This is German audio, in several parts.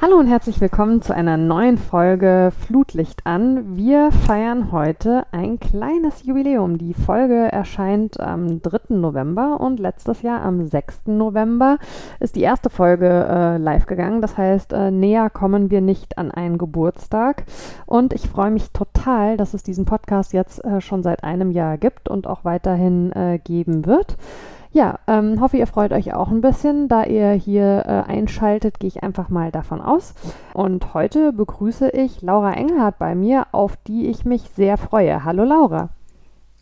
Hallo und herzlich willkommen zu einer neuen Folge Flutlicht an. Wir feiern heute ein kleines Jubiläum. Die Folge erscheint am 3. November und letztes Jahr am 6. November ist die erste Folge äh, live gegangen. Das heißt, äh, näher kommen wir nicht an einen Geburtstag. Und ich freue mich total, dass es diesen Podcast jetzt äh, schon seit einem Jahr gibt und auch weiterhin äh, geben wird. Ja, ähm, hoffe, ihr freut euch auch ein bisschen. Da ihr hier äh, einschaltet, gehe ich einfach mal davon aus. Und heute begrüße ich Laura Engelhardt bei mir, auf die ich mich sehr freue. Hallo Laura.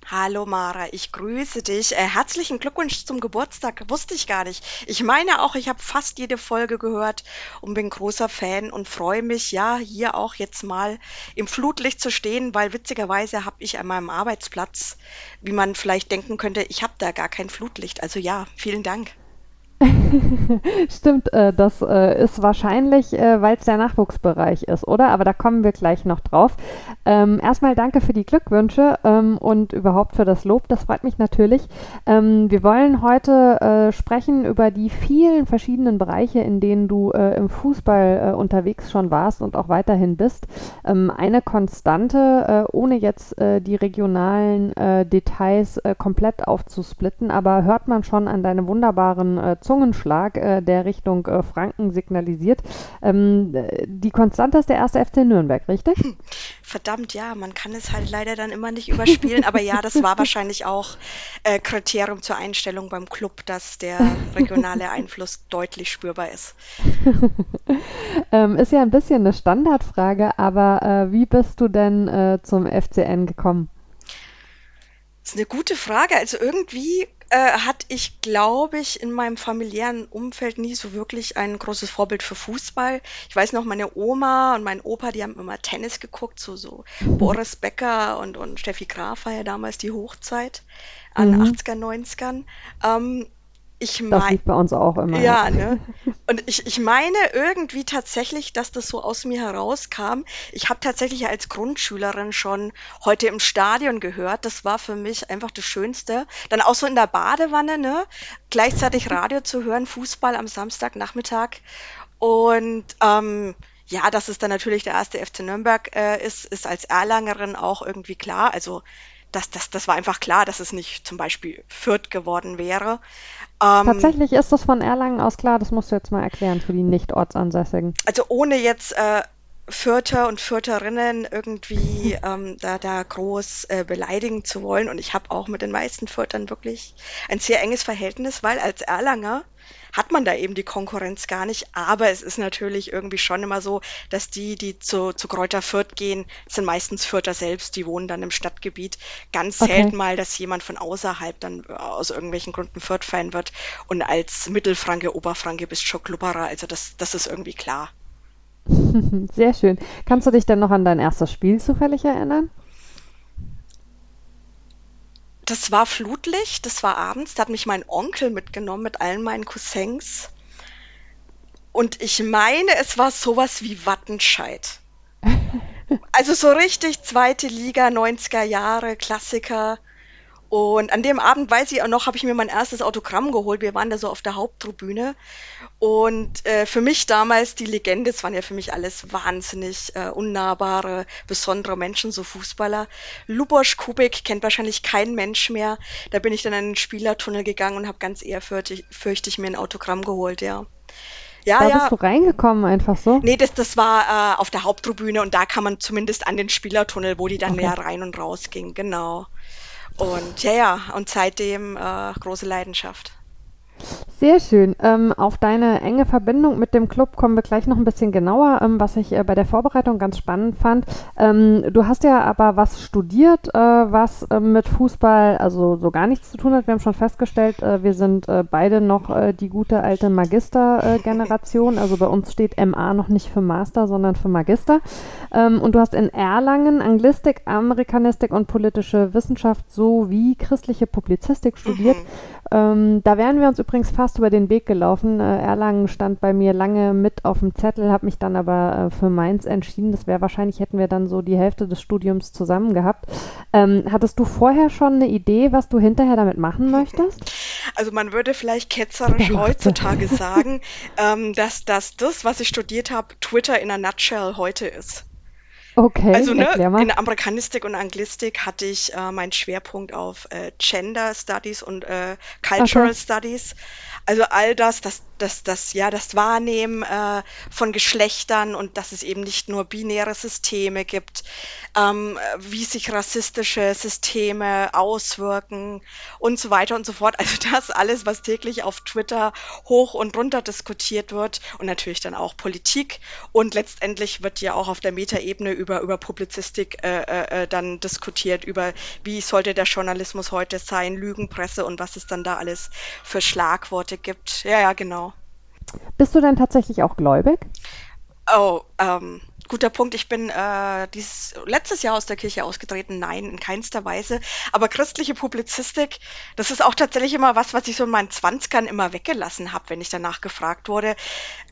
Hallo Mara, ich grüße dich. Äh, herzlichen Glückwunsch zum Geburtstag. Wusste ich gar nicht. Ich meine auch, ich habe fast jede Folge gehört und bin großer Fan und freue mich, ja, hier auch jetzt mal im Flutlicht zu stehen, weil witzigerweise habe ich an meinem Arbeitsplatz, wie man vielleicht denken könnte, ich habe da gar kein Flutlicht. Also ja, vielen Dank. Stimmt, äh, das äh, ist wahrscheinlich, äh, weil es der Nachwuchsbereich ist, oder? Aber da kommen wir gleich noch drauf. Ähm, erstmal danke für die Glückwünsche ähm, und überhaupt für das Lob. Das freut mich natürlich. Ähm, wir wollen heute äh, sprechen über die vielen verschiedenen Bereiche, in denen du äh, im Fußball äh, unterwegs schon warst und auch weiterhin bist. Ähm, eine Konstante, ohne jetzt die regionalen Details komplett aufzusplitten, aber hört man schon an deinem wunderbaren Zungenschlag, äh, der Richtung äh, Franken signalisiert. Ähm, die Konstante ist der erste FC Nürnberg, richtig? Verdammt, ja, man kann es halt leider dann immer nicht überspielen, aber ja, das war wahrscheinlich auch äh, Kriterium zur Einstellung beim Club, dass der regionale Einfluss deutlich spürbar ist. ähm, ist ja ein bisschen eine Standardfrage, aber äh, wie bist du denn äh, zum FCN gekommen? Das ist eine gute Frage. Also irgendwie äh, hatte ich, glaube ich, in meinem familiären Umfeld nie so wirklich ein großes Vorbild für Fußball. Ich weiß noch, meine Oma und mein Opa, die haben immer Tennis geguckt, so, so Boris Becker und, und Steffi Graf war ja damals die Hochzeit an mhm. 80er, 90ern. Ähm, ich meine, das liegt bei uns auch immer. Ja, ne? Und ich, ich meine irgendwie tatsächlich, dass das so aus mir herauskam. Ich habe tatsächlich als Grundschülerin schon heute im Stadion gehört. Das war für mich einfach das Schönste. Dann auch so in der Badewanne, ne? Gleichzeitig Radio zu hören, Fußball am Samstagnachmittag. Und ähm, ja, dass es dann natürlich der erste FC Nürnberg äh, ist, ist als Erlangerin auch irgendwie klar. Also das, das, das war einfach klar, dass es nicht zum Beispiel Fürth geworden wäre. Ähm, Tatsächlich ist das von Erlangen aus klar, das musst du jetzt mal erklären für die Nicht-Ortsansässigen. Also ohne jetzt äh, Fürther und Fürtherinnen irgendwie ähm, da, da groß äh, beleidigen zu wollen. Und ich habe auch mit den meisten Fürtern wirklich ein sehr enges Verhältnis, weil als Erlanger hat man da eben die Konkurrenz gar nicht. Aber es ist natürlich irgendwie schon immer so, dass die, die zu, zu Kräuter Fürth gehen, sind meistens Fürther selbst, die wohnen dann im Stadtgebiet. Ganz okay. selten mal, dass jemand von außerhalb dann äh, aus irgendwelchen Gründen Fürth-Fan wird. Und als Mittelfranke, Oberfranke bist schon Klubberer. Also das, das ist irgendwie klar. Sehr schön. Kannst du dich denn noch an dein erstes Spiel zufällig erinnern? das war Flutlicht, das war abends, da hat mich mein Onkel mitgenommen mit allen meinen Cousins. Und ich meine, es war sowas wie Wattenscheid. Also so richtig zweite Liga, 90er Jahre, Klassiker. Und an dem Abend, weiß ich auch noch, habe ich mir mein erstes Autogramm geholt. Wir waren da so auf der Haupttribüne. Und äh, für mich damals die Legende, es waren ja für mich alles wahnsinnig äh, unnahbare, besondere Menschen, so Fußballer. Lubosch Kubik kennt wahrscheinlich kein Mensch mehr. Da bin ich dann in den Spielertunnel gegangen und habe ganz ehrfürchtig fürchtig mir ein Autogramm geholt, ja. Ja, da ja. bist du reingekommen einfach so? Nee, das, das war äh, auf der Haupttribüne und da kann man zumindest an den Spielertunnel, wo die dann okay. mehr rein und raus ging, genau. Und ja, ja, und seitdem äh, große Leidenschaft. Sehr schön. Ähm, auf deine enge Verbindung mit dem Club kommen wir gleich noch ein bisschen genauer, ähm, was ich äh, bei der Vorbereitung ganz spannend fand. Ähm, du hast ja aber was studiert, äh, was äh, mit Fußball also so gar nichts zu tun hat. Wir haben schon festgestellt, äh, wir sind äh, beide noch äh, die gute alte Magister-Generation. also bei uns steht MA noch nicht für Master, sondern für Magister. Ähm, und du hast in Erlangen Anglistik, Amerikanistik und politische Wissenschaft sowie christliche Publizistik studiert. Mhm. Ähm, da wären wir uns übrigens fast über den Weg gelaufen. Äh, Erlangen stand bei mir lange mit auf dem Zettel, habe mich dann aber äh, für Mainz entschieden. Das wäre wahrscheinlich, hätten wir dann so die Hälfte des Studiums zusammen gehabt. Ähm, hattest du vorher schon eine Idee, was du hinterher damit machen möchtest? Also man würde vielleicht ketzerisch heutzutage sagen, ähm, dass, dass das, was ich studiert habe, Twitter in a nutshell heute ist. Okay, Also ne, in Amerikanistik und Anglistik hatte ich äh, meinen Schwerpunkt auf äh, Gender Studies und äh, Cultural Okay. Studies. Also all das, das, das, das, ja, das Wahrnehmen äh, von Geschlechtern und dass es eben nicht nur binäre Systeme gibt, ähm, wie sich rassistische Systeme auswirken und so weiter und so fort. Also das alles, was täglich auf Twitter hoch und runter diskutiert wird und natürlich dann auch Politik und letztendlich wird ja auch auf der Metaebene über, über Publizistik äh, äh, äh, dann diskutiert, über wie sollte der Journalismus heute sein, Lügenpresse und was es dann da alles für Schlagworte gibt. Ja, ja, genau. Bist du denn tatsächlich auch gläubig? Oh, ähm, guter Punkt. Ich bin äh, dieses letztes Jahr aus der Kirche ausgetreten. Nein, in keinster Weise. Aber christliche Publizistik, das ist auch tatsächlich immer was, was ich so in meinen Zwanzigern immer weggelassen habe, wenn ich danach gefragt wurde.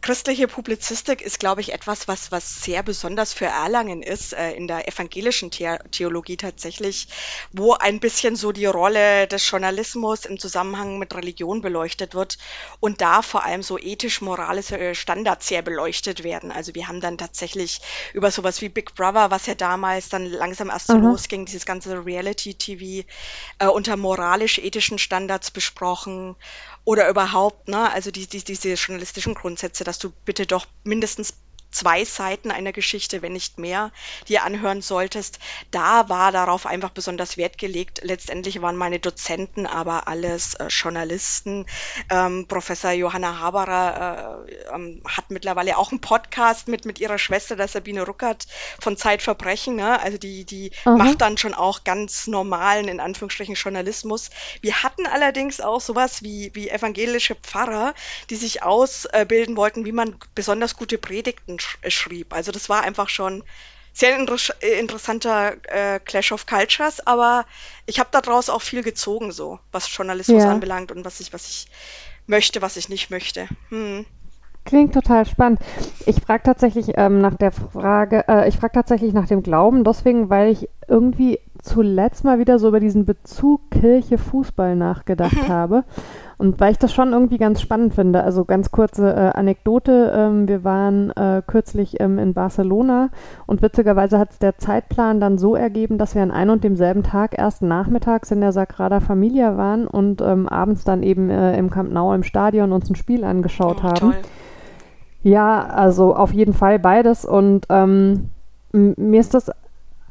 Christliche Publizistik ist, glaube ich, etwas, was, was sehr besonders für Erlangen ist, äh, in der evangelischen The Theologie tatsächlich, wo ein bisschen so die Rolle des Journalismus im Zusammenhang mit Religion beleuchtet wird und da vor allem so ethisch-moralische Standards sehr beleuchtet werden. Also wir haben dann tatsächlich über sowas wie Big Brother, was ja damals dann langsam erst so Aha. losging, dieses ganze Reality-TV äh, unter moralisch-ethischen Standards besprochen oder überhaupt, ne, also die, die, diese journalistischen Grundsätze, dass du bitte doch mindestens zwei Seiten einer Geschichte, wenn nicht mehr, dir anhören solltest. Da war darauf einfach besonders Wert gelegt. Letztendlich waren meine Dozenten aber alles äh, Journalisten. Ähm, Professor Johanna Haberer äh, ähm, hat mittlerweile auch einen Podcast mit, mit ihrer Schwester, der Sabine Ruckert von Zeitverbrechen. Ne? Also die, die Aha. macht dann schon auch ganz normalen, in Anführungsstrichen, Journalismus. Wir hatten allerdings auch sowas wie, wie evangelische Pfarrer, die sich ausbilden wollten, wie man besonders gute Predigten sch schrieb. Also das war einfach schon sehr inter interessanter äh, Clash of Cultures, aber ich habe daraus auch viel gezogen, so was Journalismus Ja. anbelangt und was ich, was ich möchte, was ich nicht möchte. Hm. Klingt total spannend. Ich frage tatsächlich ähm, nach der Frage, äh, ich frage tatsächlich nach dem Glauben, deswegen, weil ich irgendwie zuletzt mal wieder so über diesen Bezug Kirche-Fußball nachgedacht habe. Und weil ich das schon irgendwie ganz spannend finde. Also ganz kurze äh, Anekdote. Ähm, wir waren äh, kürzlich ähm, in Barcelona und witzigerweise hat es der Zeitplan dann so ergeben, dass wir an einem und demselben Tag erst nachmittags in der Sagrada Familia waren und ähm, abends dann eben äh, im Camp Nou im Stadion uns ein Spiel angeschaut Oh, haben. toll. Ja, also auf jeden Fall beides. Und ähm, mir ist das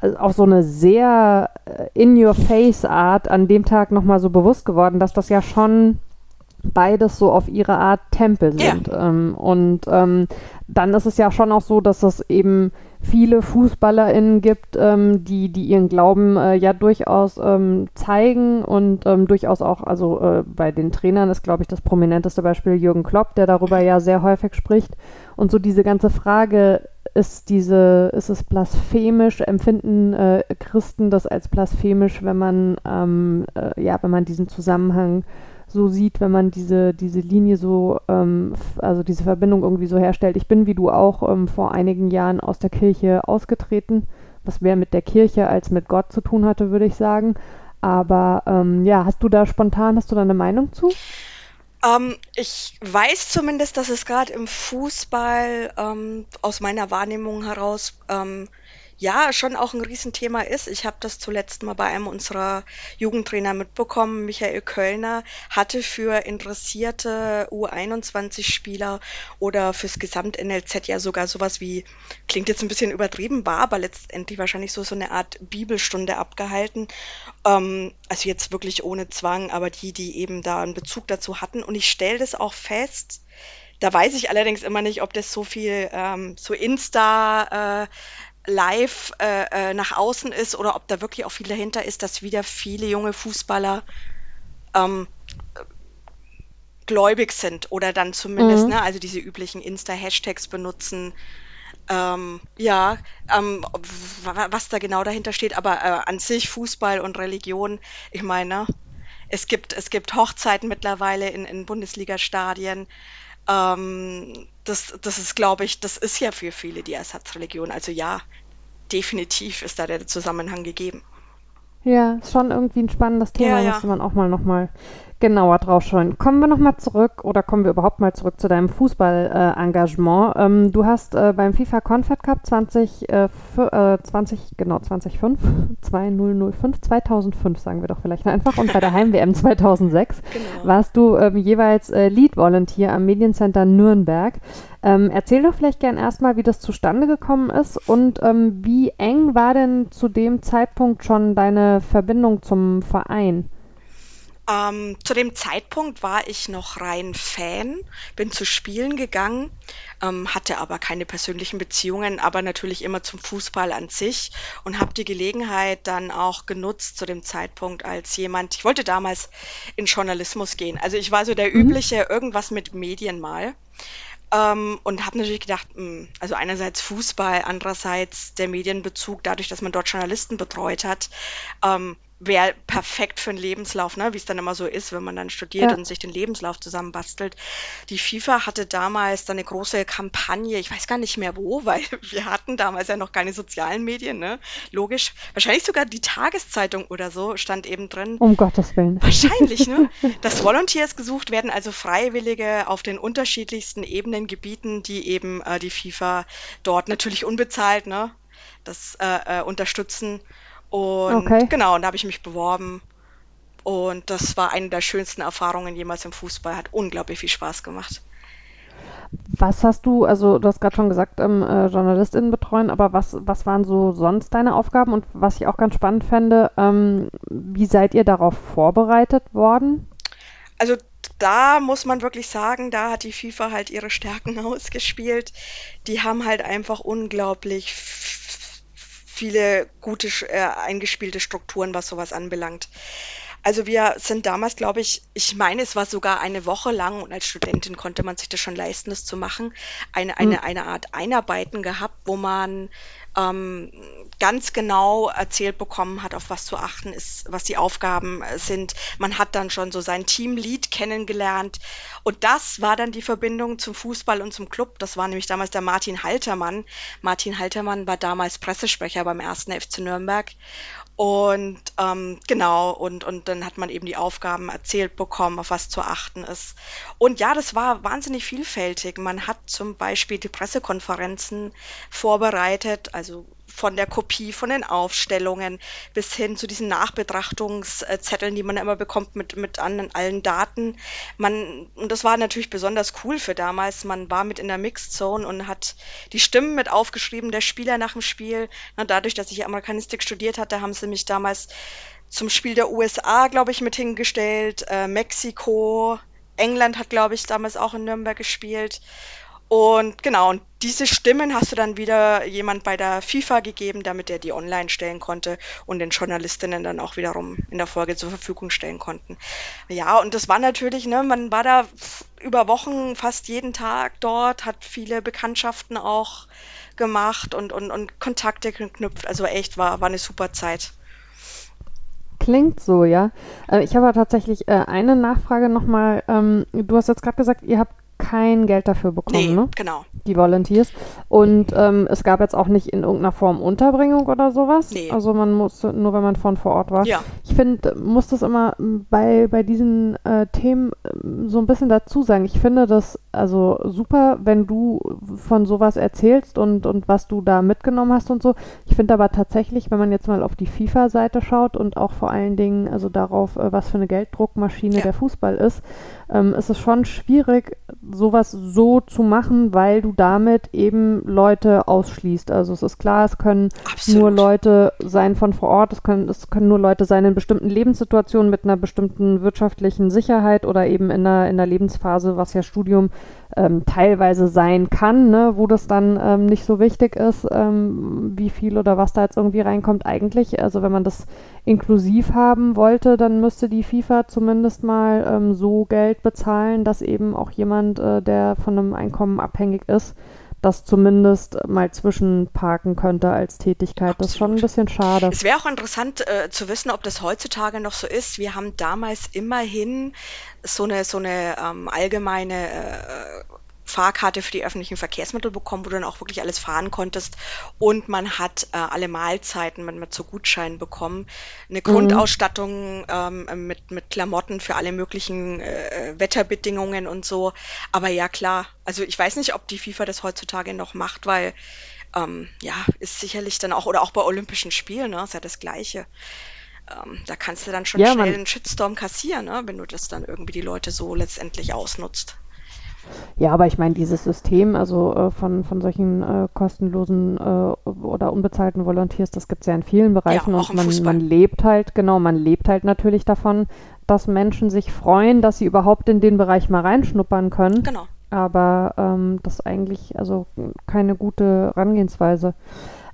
äh, auf so eine sehr äh, in-your-face-Art an dem Tag nochmal so bewusst geworden, dass das ja schon beides so auf ihre Art Tempel Ja. sind. Ähm, und ähm, dann ist es ja schon auch so, dass es eben viele FußballerInnen gibt, ähm, die, die ihren Glauben äh, ja durchaus ähm, zeigen und ähm, durchaus auch, also äh, bei den Trainern ist, glaube ich, das prominenteste Beispiel Jürgen Klopp, der darüber ja sehr häufig spricht. Und so diese ganze Frage, ist diese, ist es blasphemisch, empfinden äh, Christen das als blasphemisch, wenn man, ähm, äh, ja, wenn man diesen Zusammenhang so sieht, wenn man diese, diese Linie so, ähm, also diese Verbindung irgendwie so herstellt. Ich bin wie du auch ähm, vor einigen Jahren aus der Kirche ausgetreten, was mehr mit der Kirche als mit Gott zu tun hatte, würde ich sagen. Aber ähm, ja, hast du da spontan, hast du da eine Meinung zu? Ähm, ich weiß zumindest, dass es gerade im Fußball ähm, aus meiner Wahrnehmung heraus ähm, ja schon auch ein Riesenthema ist. Ich habe das zuletzt mal bei einem unserer Jugendtrainer mitbekommen. Michael Kölner hatte für interessierte U21-Spieler oder fürs Gesamt-NLZ ja sogar sowas wie, klingt jetzt ein bisschen übertrieben, war aber letztendlich wahrscheinlich so, so eine Art Bibelstunde abgehalten. Ähm, also jetzt wirklich ohne Zwang, aber die, die eben da einen Bezug dazu hatten. Und ich stelle das auch fest, da weiß ich allerdings immer nicht, ob das so viel ähm, so Insta äh, live äh, äh, nach außen ist oder ob da wirklich auch viel dahinter ist, dass wieder viele junge Fußballer ähm, gläubig sind oder dann zumindest, Mhm. ne, also diese üblichen Insta-Hashtags benutzen. Ähm, ja, ähm, was da genau dahinter steht, aber äh, an sich Fußball und Religion, ich meine, es gibt, es gibt Hochzeiten mittlerweile in, in Bundesliga-Stadien. Ähm, das, das ist, glaube ich, das ist ja für viele die Ersatzreligion. Also ja, definitiv ist da der Zusammenhang gegeben. Ja, ist schon irgendwie ein spannendes Thema, Ja, ja. müsste man auch mal nochmal genauer drauf schauen. Kommen wir nochmal zurück oder kommen wir überhaupt mal zurück zu deinem Fußball-Engagement. Äh, ähm, du hast äh, beim FIFA Confed Cup 20, äh, 20, genau, 2005, 2005, 2005 sagen wir doch vielleicht einfach, und bei der Heim-WM 2006 genau. warst du ähm, jeweils äh, Lead-Volunteer am Mediencenter Nürnberg. Ähm, erzähl doch vielleicht gern erstmal, wie das zustande gekommen ist und ähm, wie eng war denn zu dem Zeitpunkt schon deine Verbindung zum Verein? Ähm, zu dem Zeitpunkt war ich noch rein Fan, bin zu Spielen gegangen, ähm, hatte aber keine persönlichen Beziehungen, aber natürlich immer zum Fußball an sich und habe die Gelegenheit dann auch genutzt zu dem Zeitpunkt als jemand, ich wollte damals in Journalismus gehen. Also ich war so der mhm. übliche irgendwas mit Medien mal. Ähm, und habe natürlich gedacht, mh, hm, also einerseits Fußball, andererseits der Medienbezug, dadurch, dass man dort Journalisten betreut hat, ähm, wäre perfekt für einen Lebenslauf, ne? wie es dann immer so ist, wenn man dann studiert ja. und sich den Lebenslauf zusammenbastelt. Die FIFA hatte damals dann eine große Kampagne, ich weiß gar nicht mehr wo, weil wir hatten damals ja noch keine sozialen Medien, ne? Logisch. Wahrscheinlich sogar die Tageszeitung oder so stand eben drin. Um Gottes Willen. Wahrscheinlich, ne? Dass Volunteers gesucht werden, also Freiwillige auf den unterschiedlichsten Ebenen, Gebieten, die eben äh, die FIFA dort natürlich unbezahlt, ne? Das äh, äh, unterstützen und okay. genau, und da habe ich mich beworben. Und das war eine der schönsten Erfahrungen jemals im Fußball. Hat unglaublich viel Spaß gemacht. Was hast du, also du hast gerade schon gesagt, ähm, äh, JournalistInnen betreuen, aber was, was waren so sonst deine Aufgaben? Und was ich auch ganz spannend fände, ähm, wie seid ihr darauf vorbereitet worden? Also da muss man wirklich sagen, da hat die FIFA halt ihre Stärken ausgespielt. Die haben halt einfach unglaublich viele gute äh, eingespielte Strukturen, was sowas anbelangt. Also wir sind damals, glaube ich, ich meine, es war sogar eine Woche lang und als Studentin konnte man sich das schon leisten, das zu machen, eine, eine, mhm. eine Art Einarbeiten gehabt, wo man ähm, ganz genau erzählt bekommen hat, auf was zu achten ist, was die Aufgaben äh, sind. Man hat dann schon so sein Teamlead kennengelernt. Und das war dann die Verbindung zum Fußball und zum Club. Das war nämlich damals der Martin Haltermann. Martin Haltermann war damals Pressesprecher beim ersten FC Nürnberg. Und ähm, genau, und, und dann hat man eben die Aufgaben erzählt bekommen, auf was zu achten ist. Und ja, das war wahnsinnig vielfältig. Man hat zum Beispiel die Pressekonferenzen vorbereitet, also von der Kopie, von den Aufstellungen bis hin zu diesen Nachbetrachtungszetteln, die man immer bekommt mit, mit an, allen Daten. Man, und das war natürlich besonders cool für damals. Man war mit in der Mixed Zone und hat die Stimmen mit aufgeschrieben der Spieler nach dem Spiel. Na, dadurch, dass ich Amerikanistik studiert hatte, haben sie mich damals zum Spiel der USA, glaube ich, mit hingestellt. Äh, Mexiko, England hat, glaube ich, damals auch in Nürnberg gespielt. Und genau, und diese Stimmen hast du dann wieder jemand bei der FIFA gegeben, damit er die online stellen konnte und den Journalistinnen dann auch wiederum in der Folge zur Verfügung stellen konnten. Ja, und das war natürlich, ne, man war da über Wochen fast jeden Tag dort, hat viele Bekanntschaften auch gemacht und, und, und Kontakte geknüpft. Also echt war, war eine super Zeit. Klingt so, ja. Äh, ich habe tatsächlich äh, eine Nachfrage nochmal. Ähm, du hast jetzt gerade gesagt, ihr habt kein Geld dafür bekommen, nee, ne? genau. Die Volunteers. Und ähm, es gab jetzt auch nicht in irgendeiner Form Unterbringung oder sowas. Nee. Also man musste, nur wenn man von vor Ort war. Ja. Ich finde, muss das immer bei, bei diesen äh, Themen ähm, so ein bisschen dazu sagen. Ich finde das also super, wenn du von sowas erzählst und, und was du da mitgenommen hast und so. Ich finde aber tatsächlich, wenn man jetzt mal auf die FIFA-Seite schaut und auch vor allen Dingen also darauf, äh, was für eine Gelddruckmaschine ja. der Fußball ist, ähm, ist es schon schwierig, sowas so zu machen, weil du damit eben Leute ausschließt. Also es ist klar, es können Absolut. nur Leute sein von vor Ort, es können, es können nur Leute sein in bestimmten Lebenssituationen mit einer bestimmten wirtschaftlichen Sicherheit oder eben in einer, in der Lebensphase, was ja Studium ähm, teilweise sein kann, ne, wo das dann ähm, nicht so wichtig ist, ähm, wie viel oder was da jetzt irgendwie reinkommt. Eigentlich, also wenn man das inklusiv haben wollte, dann müsste die FIFA zumindest mal ähm, so Geld bezahlen, dass eben auch jemand, äh, der von einem Einkommen abhängig ist, das zumindest mal zwischenparken könnte als Tätigkeit. Absolut. Das ist schon ein bisschen schade. Es wäre auch interessant äh, zu wissen, ob das heutzutage noch so ist. Wir haben damals immerhin so eine, so eine ähm, allgemeine äh, Fahrkarte für die öffentlichen Verkehrsmittel bekommen, wo du dann auch wirklich alles fahren konntest. Und man hat äh, alle Mahlzeiten mit, mit so Gutscheinen bekommen. Eine mhm. Grundausstattung ähm, mit, mit Klamotten für alle möglichen äh, Wetterbedingungen und so. Aber ja, klar. Also ich weiß nicht, ob die FIFA das heutzutage noch macht, weil ähm, ja, ist sicherlich dann auch, oder auch bei Olympischen Spielen, ne, ist ja das Gleiche. Ähm, da kannst du dann schon ja, schnell einen Shitstorm kassieren, ne, wenn du das dann irgendwie die Leute so letztendlich ausnutzt. Ja, aber ich meine, dieses System, also äh, von, von solchen äh, kostenlosen äh, oder unbezahlten Volunteers, das gibt es ja in vielen Bereichen ja, und man, man lebt halt, genau, man lebt halt natürlich davon, dass Menschen sich freuen, dass sie überhaupt in den Bereich mal reinschnuppern können. Genau. Aber ähm, das ist eigentlich also keine gute Herangehensweise.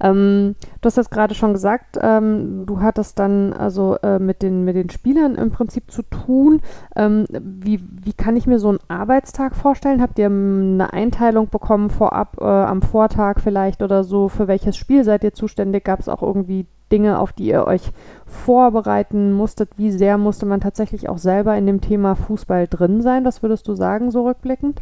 Ähm, du hast das gerade schon gesagt, ähm, du hattest dann also äh, mit, den, mit den Spielern im Prinzip zu tun. Ähm, wie, wie kann ich mir so einen Arbeitstag vorstellen? Habt ihr eine Einteilung bekommen vorab, äh, am Vortag vielleicht oder so? Für welches Spiel seid ihr zuständig? Gab es auch irgendwie Dinge, auf die ihr euch vorbereiten musstet? Wie sehr musste man tatsächlich auch selber in dem Thema Fußball drin sein? Was würdest du sagen, so rückblickend?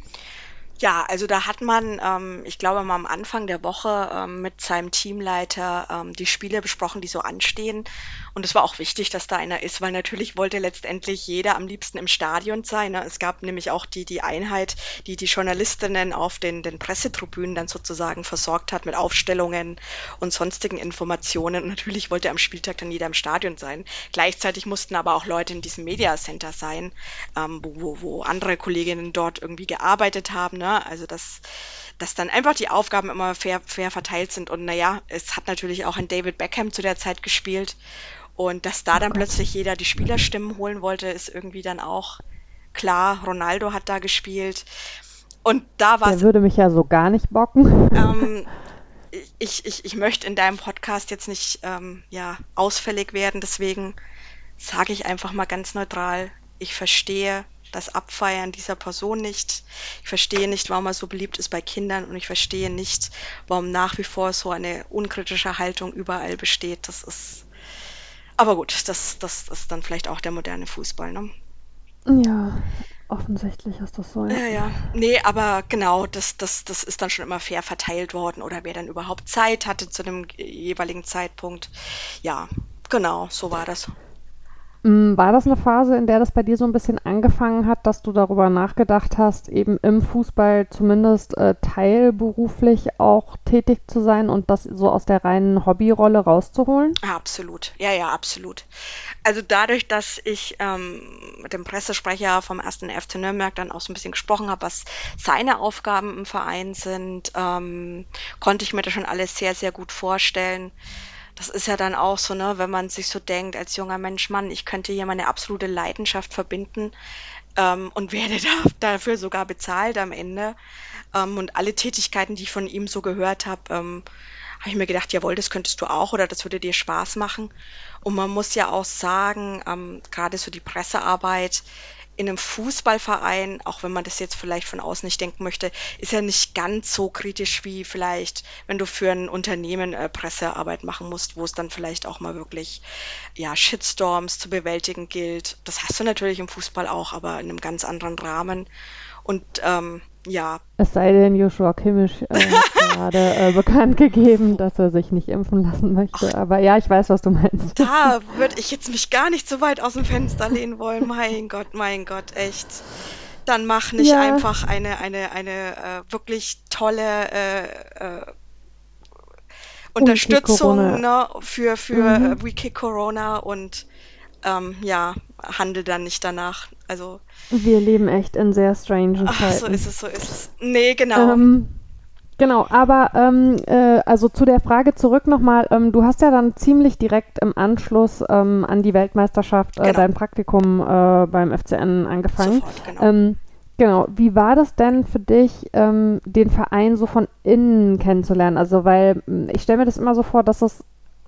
Ja, also da hat man, ähm, ich glaube mal am Anfang der Woche ähm, mit seinem Teamleiter ähm, die Spiele besprochen, die so anstehen. Und es war auch wichtig, dass da einer ist, weil natürlich wollte letztendlich jeder am liebsten im Stadion sein. Ne? Es gab nämlich auch die, die Einheit, die die Journalistinnen auf den, den Pressetribünen dann sozusagen versorgt hat mit Aufstellungen und sonstigen Informationen. Und natürlich wollte am Spieltag dann jeder im Stadion sein. Gleichzeitig mussten aber auch Leute in diesem Media Center sein, ähm, wo, wo, wo andere Kolleginnen dort irgendwie gearbeitet haben. Ne? Ne? Also dass, dass dann einfach die Aufgaben immer fair, fair verteilt sind. Und naja, es hat natürlich auch ein David Beckham zu der Zeit gespielt. Und dass da dann plötzlich jeder die Spielerstimmen holen wollte, ist irgendwie dann auch klar. Ronaldo hat da gespielt. Und da war Der würde mich ja so gar nicht bocken. Ähm, ich, ich, ich möchte in deinem Podcast jetzt nicht ähm, ja, ausfällig werden, deswegen sage ich einfach mal ganz neutral, ich verstehe das Abfeiern dieser Person nicht. Ich verstehe nicht, warum er so beliebt ist bei Kindern und ich verstehe nicht, warum nach wie vor so eine unkritische Haltung überall besteht. Das ist. Aber gut, das, das ist dann vielleicht auch der moderne Fußball, ne? Ja, offensichtlich ist das so. Ja, ja. ja. Nee, aber genau, das, das, das ist dann schon immer fair verteilt worden oder wer dann überhaupt Zeit hatte zu dem jeweiligen Zeitpunkt. Ja, genau, so war das. Mm, war das eine Phase, in der das bei dir so ein bisschen angefangen hat, dass du darüber nachgedacht hast, eben im Fußball zumindest äh, teilberuflich auch tätig zu sein und das so aus der reinen Hobbyrolle rauszuholen? Absolut, ja, ja, absolut. Also dadurch, dass ich ähm, mit dem Pressesprecher vom ersten FC Nürnberg dann auch so ein bisschen gesprochen habe, was seine Aufgaben im Verein sind, ähm, konnte ich mir das schon alles sehr, sehr gut vorstellen das ist ja dann auch so, ne, wenn man sich so denkt als junger Mensch, Mann, ich könnte hier meine absolute Leidenschaft verbinden ähm, und werde da, dafür sogar bezahlt am Ende. Ähm, und alle Tätigkeiten, die ich von ihm so gehört habe, ähm, habe ich mir gedacht, jawohl, das könntest du auch oder das würde dir Spaß machen. Und man muss ja auch sagen, ähm, gerade so die Pressearbeit, in einem Fußballverein, auch wenn man das jetzt vielleicht von außen nicht denken möchte, ist ja nicht ganz so kritisch wie vielleicht, wenn du für ein Unternehmen äh, Pressearbeit machen musst, wo es dann vielleicht auch mal wirklich ja Shitstorms zu bewältigen gilt. Das hast du natürlich im Fußball auch, aber in einem ganz anderen Rahmen. Und ähm, ja. Es sei denn, Joshua Kimmich äh, hat gerade äh, bekannt gegeben, dass er sich nicht impfen lassen möchte. Ach, Aber ja, ich weiß, was du meinst. Da würde ich jetzt mich gar nicht so weit aus dem Fenster lehnen wollen. Mein Gott, mein Gott, echt. Dann mach nicht ja. einfach eine, eine, eine äh, wirklich tolle äh, äh, Unterstützung ne, für, für mhm. Wiki Corona und ähm, ja, handel dann nicht danach. Also wir leben echt in sehr strange Zeiten. Ach, so ist es, so ist es. Nee, genau. Ähm, genau, aber ähm, äh, also zu der Frage zurück nochmal. Ähm, du hast ja dann ziemlich direkt im Anschluss ähm, an die Weltmeisterschaft äh, genau. dein Praktikum äh, beim FCN angefangen. Sofort, genau. Ähm, genau. Wie war das denn für dich, ähm, den Verein so von innen kennenzulernen? Also, weil ich stelle mir das immer so vor, dass es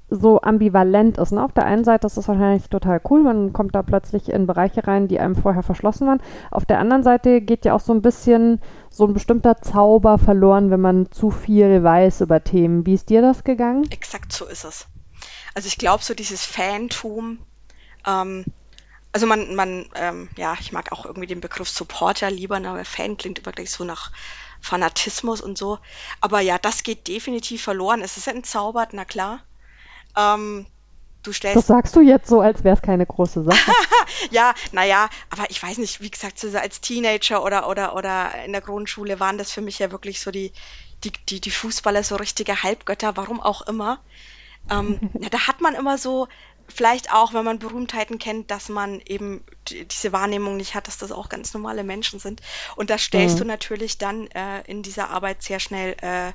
so ambivalent ist. Ne? Auf der einen Seite ist das wahrscheinlich total cool, man kommt da plötzlich in Bereiche rein, die einem vorher verschlossen waren. Auf der anderen Seite geht ja auch so ein bisschen so ein bestimmter Zauber verloren, wenn man zu viel weiß über Themen. Wie ist dir das gegangen? Exakt so ist es. Also ich glaube, so dieses Fantum, ähm, also man, man, ähm, ja, ich mag auch irgendwie den Begriff Supporter lieber, ne, weil Fan klingt immer gleich so nach Fanatismus und so. Aber ja, das geht definitiv verloren. Es ist entzaubert, na klar. Ähm, du stellst. Das sagst du jetzt so, als wäre es keine große Sache. ja, naja, aber ich weiß nicht, wie gesagt, als Teenager oder, oder, oder in der Grundschule waren das für mich ja wirklich so die, die, die, die Fußballer, so richtige Halbgötter, warum auch immer. Ähm, ja, da hat man immer so, vielleicht auch, wenn man Berühmtheiten kennt, dass man eben die, diese Wahrnehmung nicht hat, dass das auch ganz normale Menschen sind. Und das stellst mhm. du natürlich dann äh, in dieser Arbeit sehr schnell äh,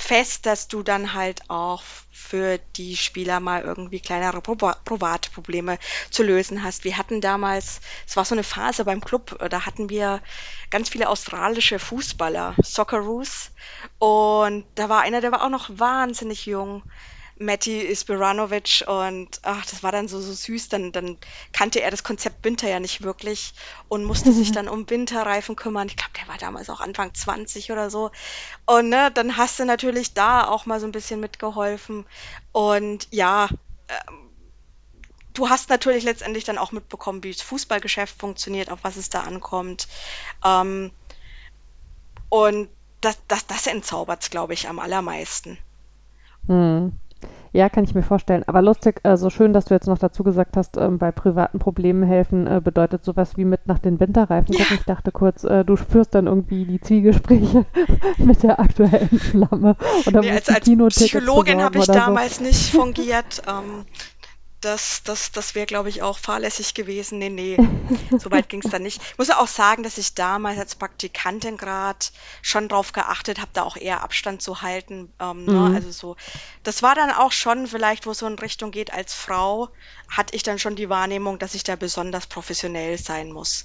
fest, dass du dann halt auch für die Spieler mal irgendwie kleinere private Probleme zu lösen hast. Wir hatten damals, es war so eine Phase beim Club, da hatten wir ganz viele australische Fußballer, Socceroos, und da war einer, der war auch noch wahnsinnig jung. Matti Ispiranovic und ach, das war dann so, so süß. Dann, dann kannte er das Konzept Winter ja nicht wirklich und musste sich dann um Winterreifen kümmern. Ich glaube, der war damals auch Anfang 20 oder so. Und ne, dann hast du natürlich da auch mal so ein bisschen mitgeholfen. Und ja, ähm, du hast natürlich letztendlich dann auch mitbekommen, wie das Fußballgeschäft funktioniert, auf was es da ankommt. Ähm, und das, das, das entzaubert es, glaube ich, am allermeisten. Hm. Ja, kann ich mir vorstellen. Aber lustig, äh, so schön, dass du jetzt noch dazu gesagt hast, ähm, bei privaten Problemen helfen äh, bedeutet sowas wie mit nach den Winterreifen gucken. Ja. Ich dachte kurz, äh, du führst dann irgendwie die Zwiegespräche mit der aktuellen Flamme. Oder nee, als, als Psychologin habe ich damals so. nicht fungiert. Ähm, das, das, das wäre, glaube ich, auch fahrlässig gewesen. Nee, nee, so weit ging es dann nicht. Ich muss auch sagen, dass ich damals als Praktikantin gerade schon drauf geachtet habe, da auch eher Abstand zu halten. Ähm, ne? mhm. ne? Also so, das war dann auch schon vielleicht, wo es so in Richtung geht, als Frau hatte ich dann schon die Wahrnehmung, dass ich da besonders professionell sein muss.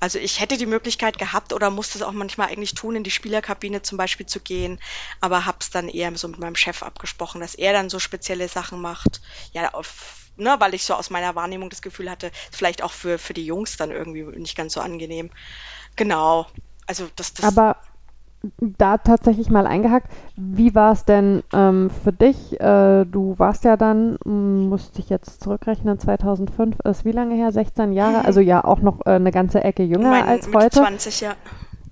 Also ich hätte die Möglichkeit gehabt oder musste es auch manchmal eigentlich tun, in die Spielerkabine zum Beispiel zu gehen, aber habe es dann eher so mit meinem Chef abgesprochen, dass er dann so spezielle Sachen macht. Ja, auf ne, weil ich so aus meiner Wahrnehmung das Gefühl hatte, vielleicht auch für, für die Jungs dann irgendwie nicht ganz so angenehm. Genau. Also das, das Aber da tatsächlich mal eingehakt, wie war es denn ähm, für dich? Äh, du warst ja dann, musste ich jetzt zurückrechnen, 2005 ist wie lange her? 16 Jahre? Mhm. Also ja, auch noch äh, eine ganze Ecke jünger mein, als heute. 20, ja.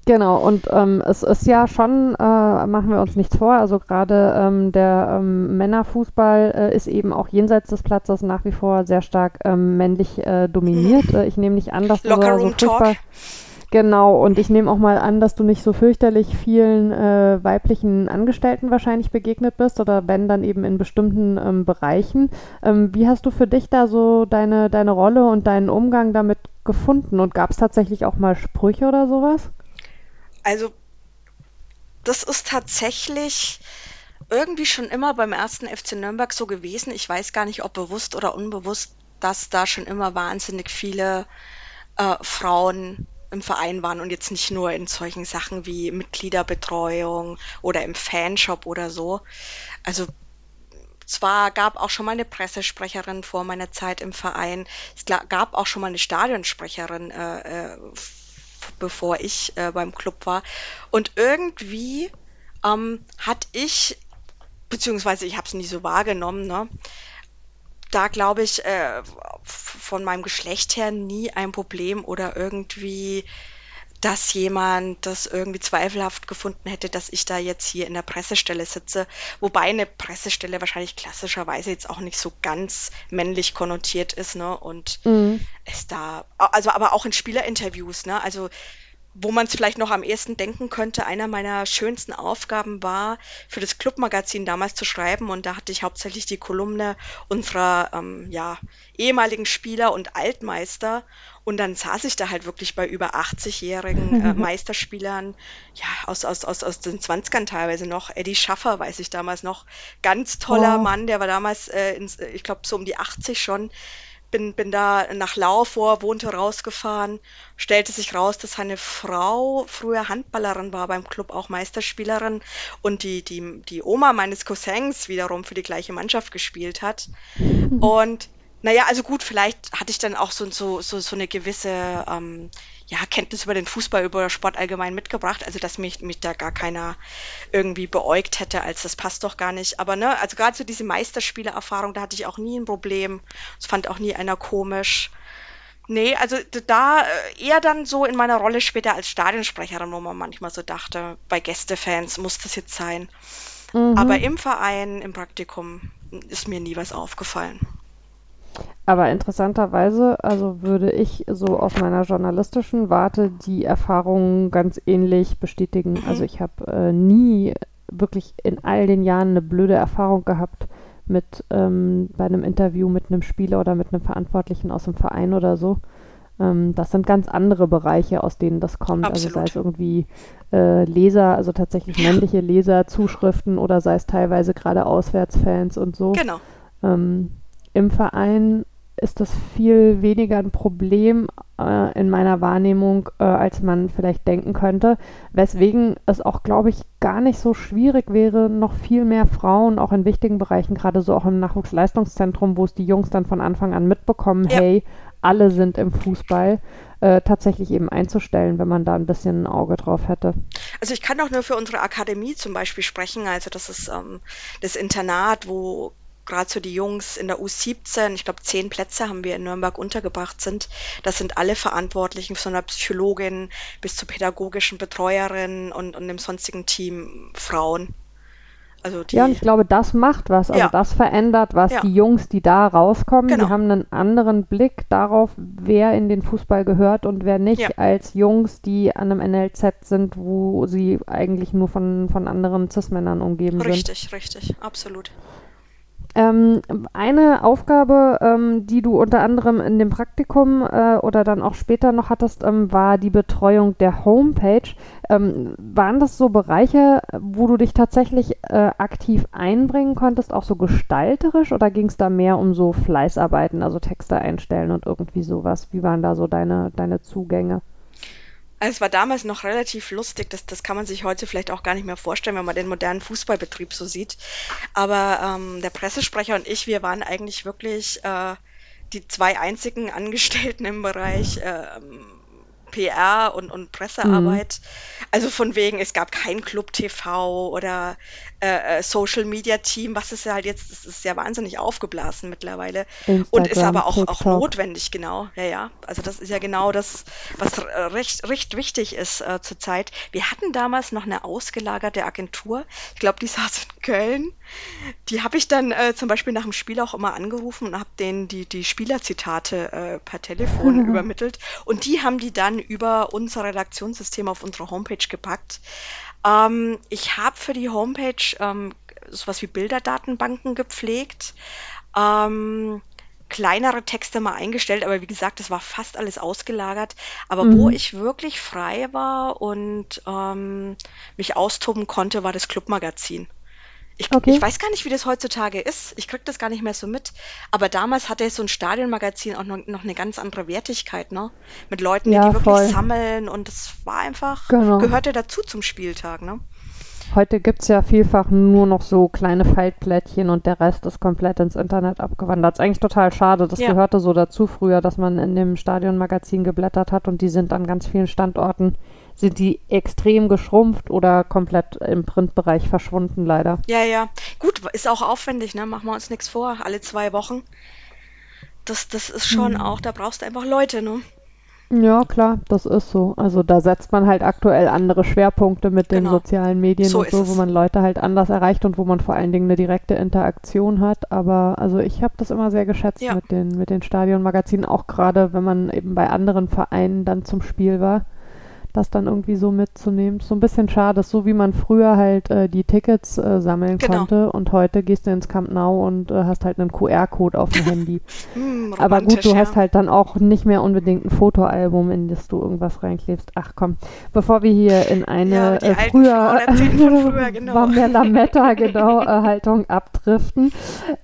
Genau, und ähm, es ist ja schon, äh, machen wir uns nichts vor, also gerade ähm, der ähm, Männerfußball äh, ist eben auch jenseits des Platzes nach wie vor sehr stark ähm, männlich äh, dominiert. Äh, ich nehme nicht an, dass du da so furchtbar... Genau, und ich nehme auch mal an, dass du nicht so fürchterlich vielen äh, weiblichen Angestellten wahrscheinlich begegnet bist oder wenn dann eben in bestimmten ähm, Bereichen. Ähm, wie hast du für dich da so deine, deine Rolle und deinen Umgang damit gefunden? Und gab es tatsächlich auch mal Sprüche oder sowas? Also, das ist tatsächlich irgendwie schon immer beim ersten FC Nürnberg so gewesen. Ich weiß gar nicht, ob bewusst oder unbewusst, dass da schon immer wahnsinnig viele äh, Frauen im Verein waren und jetzt nicht nur in solchen Sachen wie Mitgliederbetreuung oder im Fanshop oder so. Also zwar gab auch schon mal eine Pressesprecherin vor meiner Zeit im Verein, es gab auch schon mal eine Stadionsprecherin äh, äh bevor ich äh, beim Club war. Und irgendwie ähm, hatte ich, beziehungsweise ich habe es nie so wahrgenommen, ne? da glaube ich äh, von meinem Geschlecht her nie ein Problem oder irgendwie dass jemand das irgendwie zweifelhaft gefunden hätte, dass ich da jetzt hier in der Pressestelle sitze. Wobei eine Pressestelle wahrscheinlich klassischerweise jetzt auch nicht so ganz männlich konnotiert ist, ne? Und mhm. es da, also aber auch in Spielerinterviews, ne? Also wo man es vielleicht noch am ehesten denken könnte, einer meiner schönsten Aufgaben war, für das Clubmagazin damals zu schreiben. Und da hatte ich hauptsächlich die Kolumne unserer ähm, ja, ehemaligen Spieler und Altmeister. Und dann saß ich da halt wirklich bei über 80-jährigen äh, Meisterspielern, ja, aus, aus, aus, aus den 20ern teilweise noch. Eddie Schaffer, weiß ich damals noch. Ganz toller oh. Mann, der war damals, äh, ins, ich glaube, so um die 80 schon bin, bin da nach Lau vor, wohnte rausgefahren, stellte sich raus, dass seine Frau früher Handballerin war beim Club, auch Meisterspielerin und die, die, die Oma meines Cousins wiederum für die gleiche Mannschaft gespielt hat. Und naja, also gut, vielleicht hatte ich dann auch so, so, so, so eine gewisse ähm, ja, Kenntnis über den Fußball, über Sport allgemein mitgebracht, also dass mich, mich da gar keiner irgendwie beäugt hätte, als das passt doch gar nicht. Aber ne, also gerade so diese Meisterspielererfahrung, da hatte ich auch nie ein Problem. Das fand auch nie einer komisch. Nee, also da äh, eher dann so in meiner Rolle später als Stadionsprecherin, wo man manchmal so dachte, bei Gästefans muss das jetzt sein. Mhm. Aber im Verein, im Praktikum ist mir nie was aufgefallen. Aber interessanterweise, also würde ich so aus meiner journalistischen Warte die Erfahrungen ganz ähnlich bestätigen. Mhm. Also ich habe äh, nie wirklich in all den Jahren eine blöde Erfahrung gehabt mit ähm, bei einem Interview mit einem Spieler oder mit einem Verantwortlichen aus dem Verein oder so. Ähm, das sind ganz andere Bereiche, aus denen das kommt. Absolut. Also sei es irgendwie äh, Leser, also tatsächlich männliche Leser, Zuschriften oder sei es teilweise gerade Auswärtsfans und so. Genau. Ähm, Im Verein ist das viel weniger ein Problem äh, in meiner Wahrnehmung, äh, als man vielleicht denken könnte. Weswegen es auch, glaube ich, gar nicht so schwierig wäre, noch viel mehr Frauen auch in wichtigen Bereichen, gerade so auch im Nachwuchsleistungszentrum, wo es die Jungs dann von Anfang an mitbekommen, ja. hey, alle sind im Fußball, äh, tatsächlich eben einzustellen, wenn man da ein bisschen ein Auge drauf hätte. Also ich kann auch nur für unsere Akademie zum Beispiel sprechen. Also das ist ähm, das Internat, wo gerade so die Jungs in der U17, ich glaube zehn Plätze haben wir in Nürnberg untergebracht sind. Das sind alle Verantwortlichen von der Psychologin bis zur pädagogischen Betreuerin und, und dem sonstigen Team Frauen. Also die, ja, und ich glaube, das macht was. Also ja. das verändert was. Ja. Die Jungs, die da rauskommen, genau. die haben einen anderen Blick darauf, wer in den Fußball gehört und wer nicht, ja. als Jungs, die an einem NLZ sind, wo sie eigentlich nur von, von anderen Cis-Männern umgeben richtig, sind. Richtig, richtig, absolut. Ähm, eine Aufgabe, ähm, die du unter anderem in dem Praktikum äh, oder dann auch später noch hattest, ähm, war die Betreuung der Homepage. Ähm, waren das so Bereiche, wo du dich tatsächlich äh, aktiv einbringen konntest, auch so gestalterisch, oder ging es da mehr um so Fleißarbeiten, also Texte einstellen und irgendwie sowas? Wie waren da so deine, deine Zugänge? Also es war damals noch relativ lustig, das, das kann man sich heute vielleicht auch gar nicht mehr vorstellen, wenn man den modernen Fußballbetrieb so sieht. Aber ähm, der Pressesprecher und ich, wir waren eigentlich wirklich äh, die zwei einzigen Angestellten im Bereich äh, PR und, und Pressearbeit. Mhm. Also von wegen, es gab kein Club TV oder äh, äh, Social Media Team, was ist ja halt jetzt, das ist ja wahnsinnig aufgeblasen mittlerweile Instagram, und ist aber auch, auch notwendig, genau. Ja, ja. Also das ist ja genau das, was recht, recht wichtig ist äh, zurzeit. Wir hatten damals noch eine ausgelagerte Agentur. Ich glaube, die saß in Köln. Die habe ich dann äh, zum Beispiel nach dem Spiel auch immer angerufen und habe denen die, die Spielerzitate äh, per Telefon übermittelt. Und die haben die dann über unser Redaktionssystem auf unsere Homepage gepackt. Ähm, ich habe für die Homepage ähm, sowas wie Bilderdatenbanken gepflegt. Ähm, kleinere Texte mal eingestellt, aber wie gesagt, es war fast alles ausgelagert. Aber mhm. wo ich wirklich frei war und ähm, mich austoben konnte, war das Clubmagazin. Ich, okay. ich weiß gar nicht, wie das heutzutage ist. Ich krieg das gar nicht mehr so mit. Aber damals hatte so ein Stadionmagazin auch noch, noch eine ganz andere Wertigkeit, ne? Mit Leuten, ja, die wirklich voll. sammeln und das war einfach, genau. gehörte dazu zum Spieltag, ne? Heute gibt es ja vielfach nur noch so kleine Faltplättchen und der Rest ist komplett ins Internet abgewandert. Das ist eigentlich total schade. Das ja. gehörte so dazu früher, dass man in dem Stadionmagazin geblättert hat und die sind an ganz vielen Standorten sind die extrem geschrumpft oder komplett im Printbereich verschwunden, leider. Ja, ja. Gut, ist auch aufwendig, ne? Machen wir uns nichts vor. Alle zwei Wochen. Das, das ist schon hm. auch, da brauchst du einfach Leute, ne? Ja, klar, das ist so. Also da setzt man halt aktuell andere Schwerpunkte mit den genau. sozialen Medien so und so, wo man Leute halt anders erreicht und wo man vor allen Dingen eine direkte Interaktion hat. Aber also ich habe das immer sehr geschätzt ja. mit den, mit den Stadionmagazinen, auch gerade wenn man eben bei anderen Vereinen dann zum Spiel war das dann irgendwie so mitzunehmen. So ein bisschen schade, so wie man früher halt äh, die Tickets äh, sammeln genau. konnte und heute gehst du ins Camp Nou und äh, hast halt einen QR-Code auf dem Handy. hm, Aber gut, du ja. hast halt dann auch nicht mehr unbedingt ein Fotoalbum, in das du irgendwas reinklebst. Ach komm, bevor wir hier in eine ja, äh, früher, früher genau. war mehr Lametta genau äh, Haltung abdriften.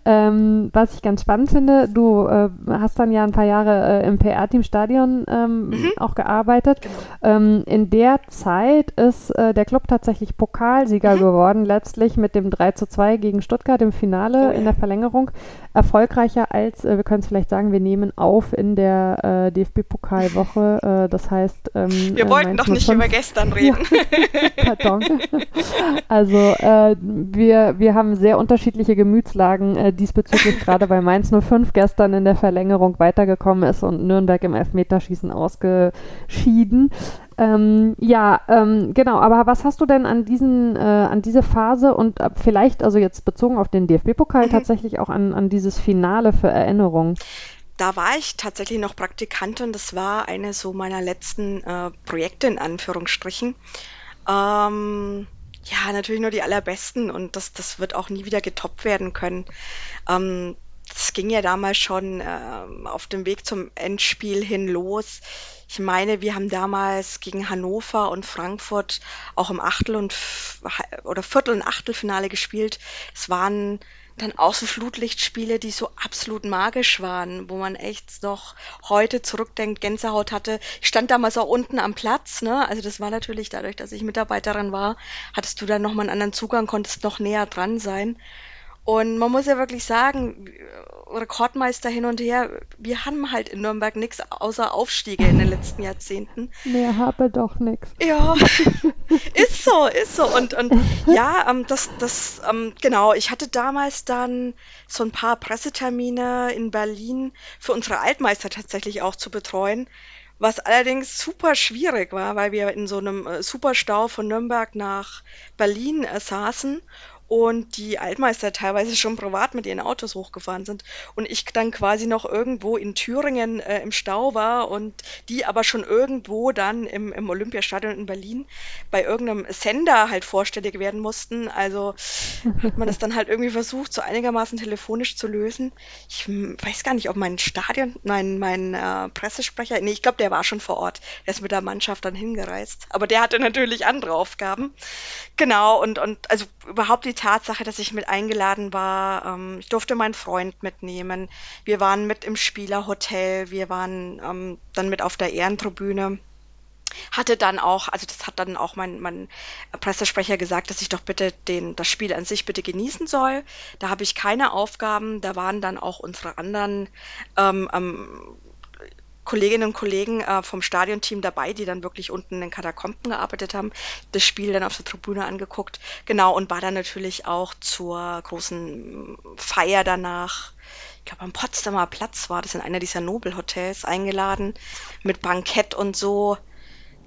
Ähm, was ich ganz spannend finde, du äh, hast dann ja ein paar Jahre im PR-Team Stadion ähm, mhm. auch gearbeitet. Genau. Ähm, in der Zeit ist äh, der Club tatsächlich Pokalsieger mhm. geworden, letztlich mit dem 3 zu 2 gegen Stuttgart im Finale oh, in der Verlängerung. Erfolgreicher als, äh, wir können es vielleicht sagen, wir nehmen auf in der äh, DFB-Pokalwoche. Äh, das heißt, ähm, wir wollten doch nicht über gestern reden. Pardon. also äh, wir, wir haben sehr unterschiedliche Gemütslagen diesbezüglich, gerade weil Mainz 05 gestern in der Verlängerung weitergekommen ist und Nürnberg im Elfmeterschießen ausgeschieden. Ähm, ja, ähm, genau, aber was hast du denn an diesen, äh, an diese Phase und äh, vielleicht, also jetzt bezogen auf den DFB-Pokal, mhm. tatsächlich auch an, an dieses Finale für Erinnerung? Da war ich tatsächlich noch Praktikantin. Das war eine so meiner letzten äh, Projekte in Anführungsstrichen. Ähm, ja, natürlich nur die allerbesten und das, das wird auch nie wieder getoppt werden können. Ähm, das ging ja damals schon äh, auf dem Weg zum Endspiel hin los. Ich meine, wir haben damals gegen Hannover und Frankfurt auch im Achtel- und oder Viertel- und Achtelfinale gespielt. Es waren dann auch so Flutlichtspiele, die so absolut magisch waren, wo man echt noch heute zurückdenkt, Gänsehaut hatte. Ich stand damals auch unten am Platz, ne? Also das war natürlich dadurch, dass ich Mitarbeiterin war, hattest du dann nochmal einen anderen Zugang, konntest noch näher dran sein. Und man muss ja wirklich sagen, Rekordmeister hin und her, wir haben halt in Nürnberg nichts außer Aufstiege in den letzten Jahrzehnten. Mehr habe doch nichts. Ja, ist so, ist so. Und, und ja, ähm, das, das, ähm, genau, ich hatte damals dann so ein paar Pressetermine in Berlin für unsere Altmeister tatsächlich auch zu betreuen. Was allerdings super schwierig war, weil wir in so einem äh, Superstau von Nürnberg nach Berlin äh, saßen und die Altmeister teilweise schon privat mit ihren Autos hochgefahren sind und ich dann quasi noch irgendwo in Thüringen äh, im Stau war und die aber schon irgendwo dann im, im Olympiastadion in Berlin bei irgendeinem Sender halt vorstellig werden mussten. Also hat man das dann halt irgendwie versucht, so einigermaßen telefonisch zu lösen. Ich weiß gar nicht, ob mein Stadion, nein, mein äh, Pressesprecher, nee, ich glaube, der war schon vor Ort. Der ist mit der Mannschaft dann hingereist. Aber der hatte natürlich andere Aufgaben. Genau, und, und also überhaupt die Tatsache, dass ich mit eingeladen war. Ähm, ich durfte meinen Freund mitnehmen. Wir waren mit im Spielerhotel. Wir waren ähm, dann mit auf der Ehrentribüne hatte dann auch, also das hat dann auch mein, mein Pressesprecher gesagt, dass ich doch bitte den, das Spiel an sich bitte genießen soll. Da habe ich keine Aufgaben, da waren dann auch unsere anderen ähm, ähm, Kolleginnen und Kollegen äh, vom Stadionteam dabei, die dann wirklich unten in den Katakomben gearbeitet haben, das Spiel dann auf der Tribüne angeguckt. Genau, und war dann natürlich auch zur großen Feier danach, ich glaube am Potsdamer Platz war das in einer dieser Nobelhotels eingeladen, mit Bankett und so.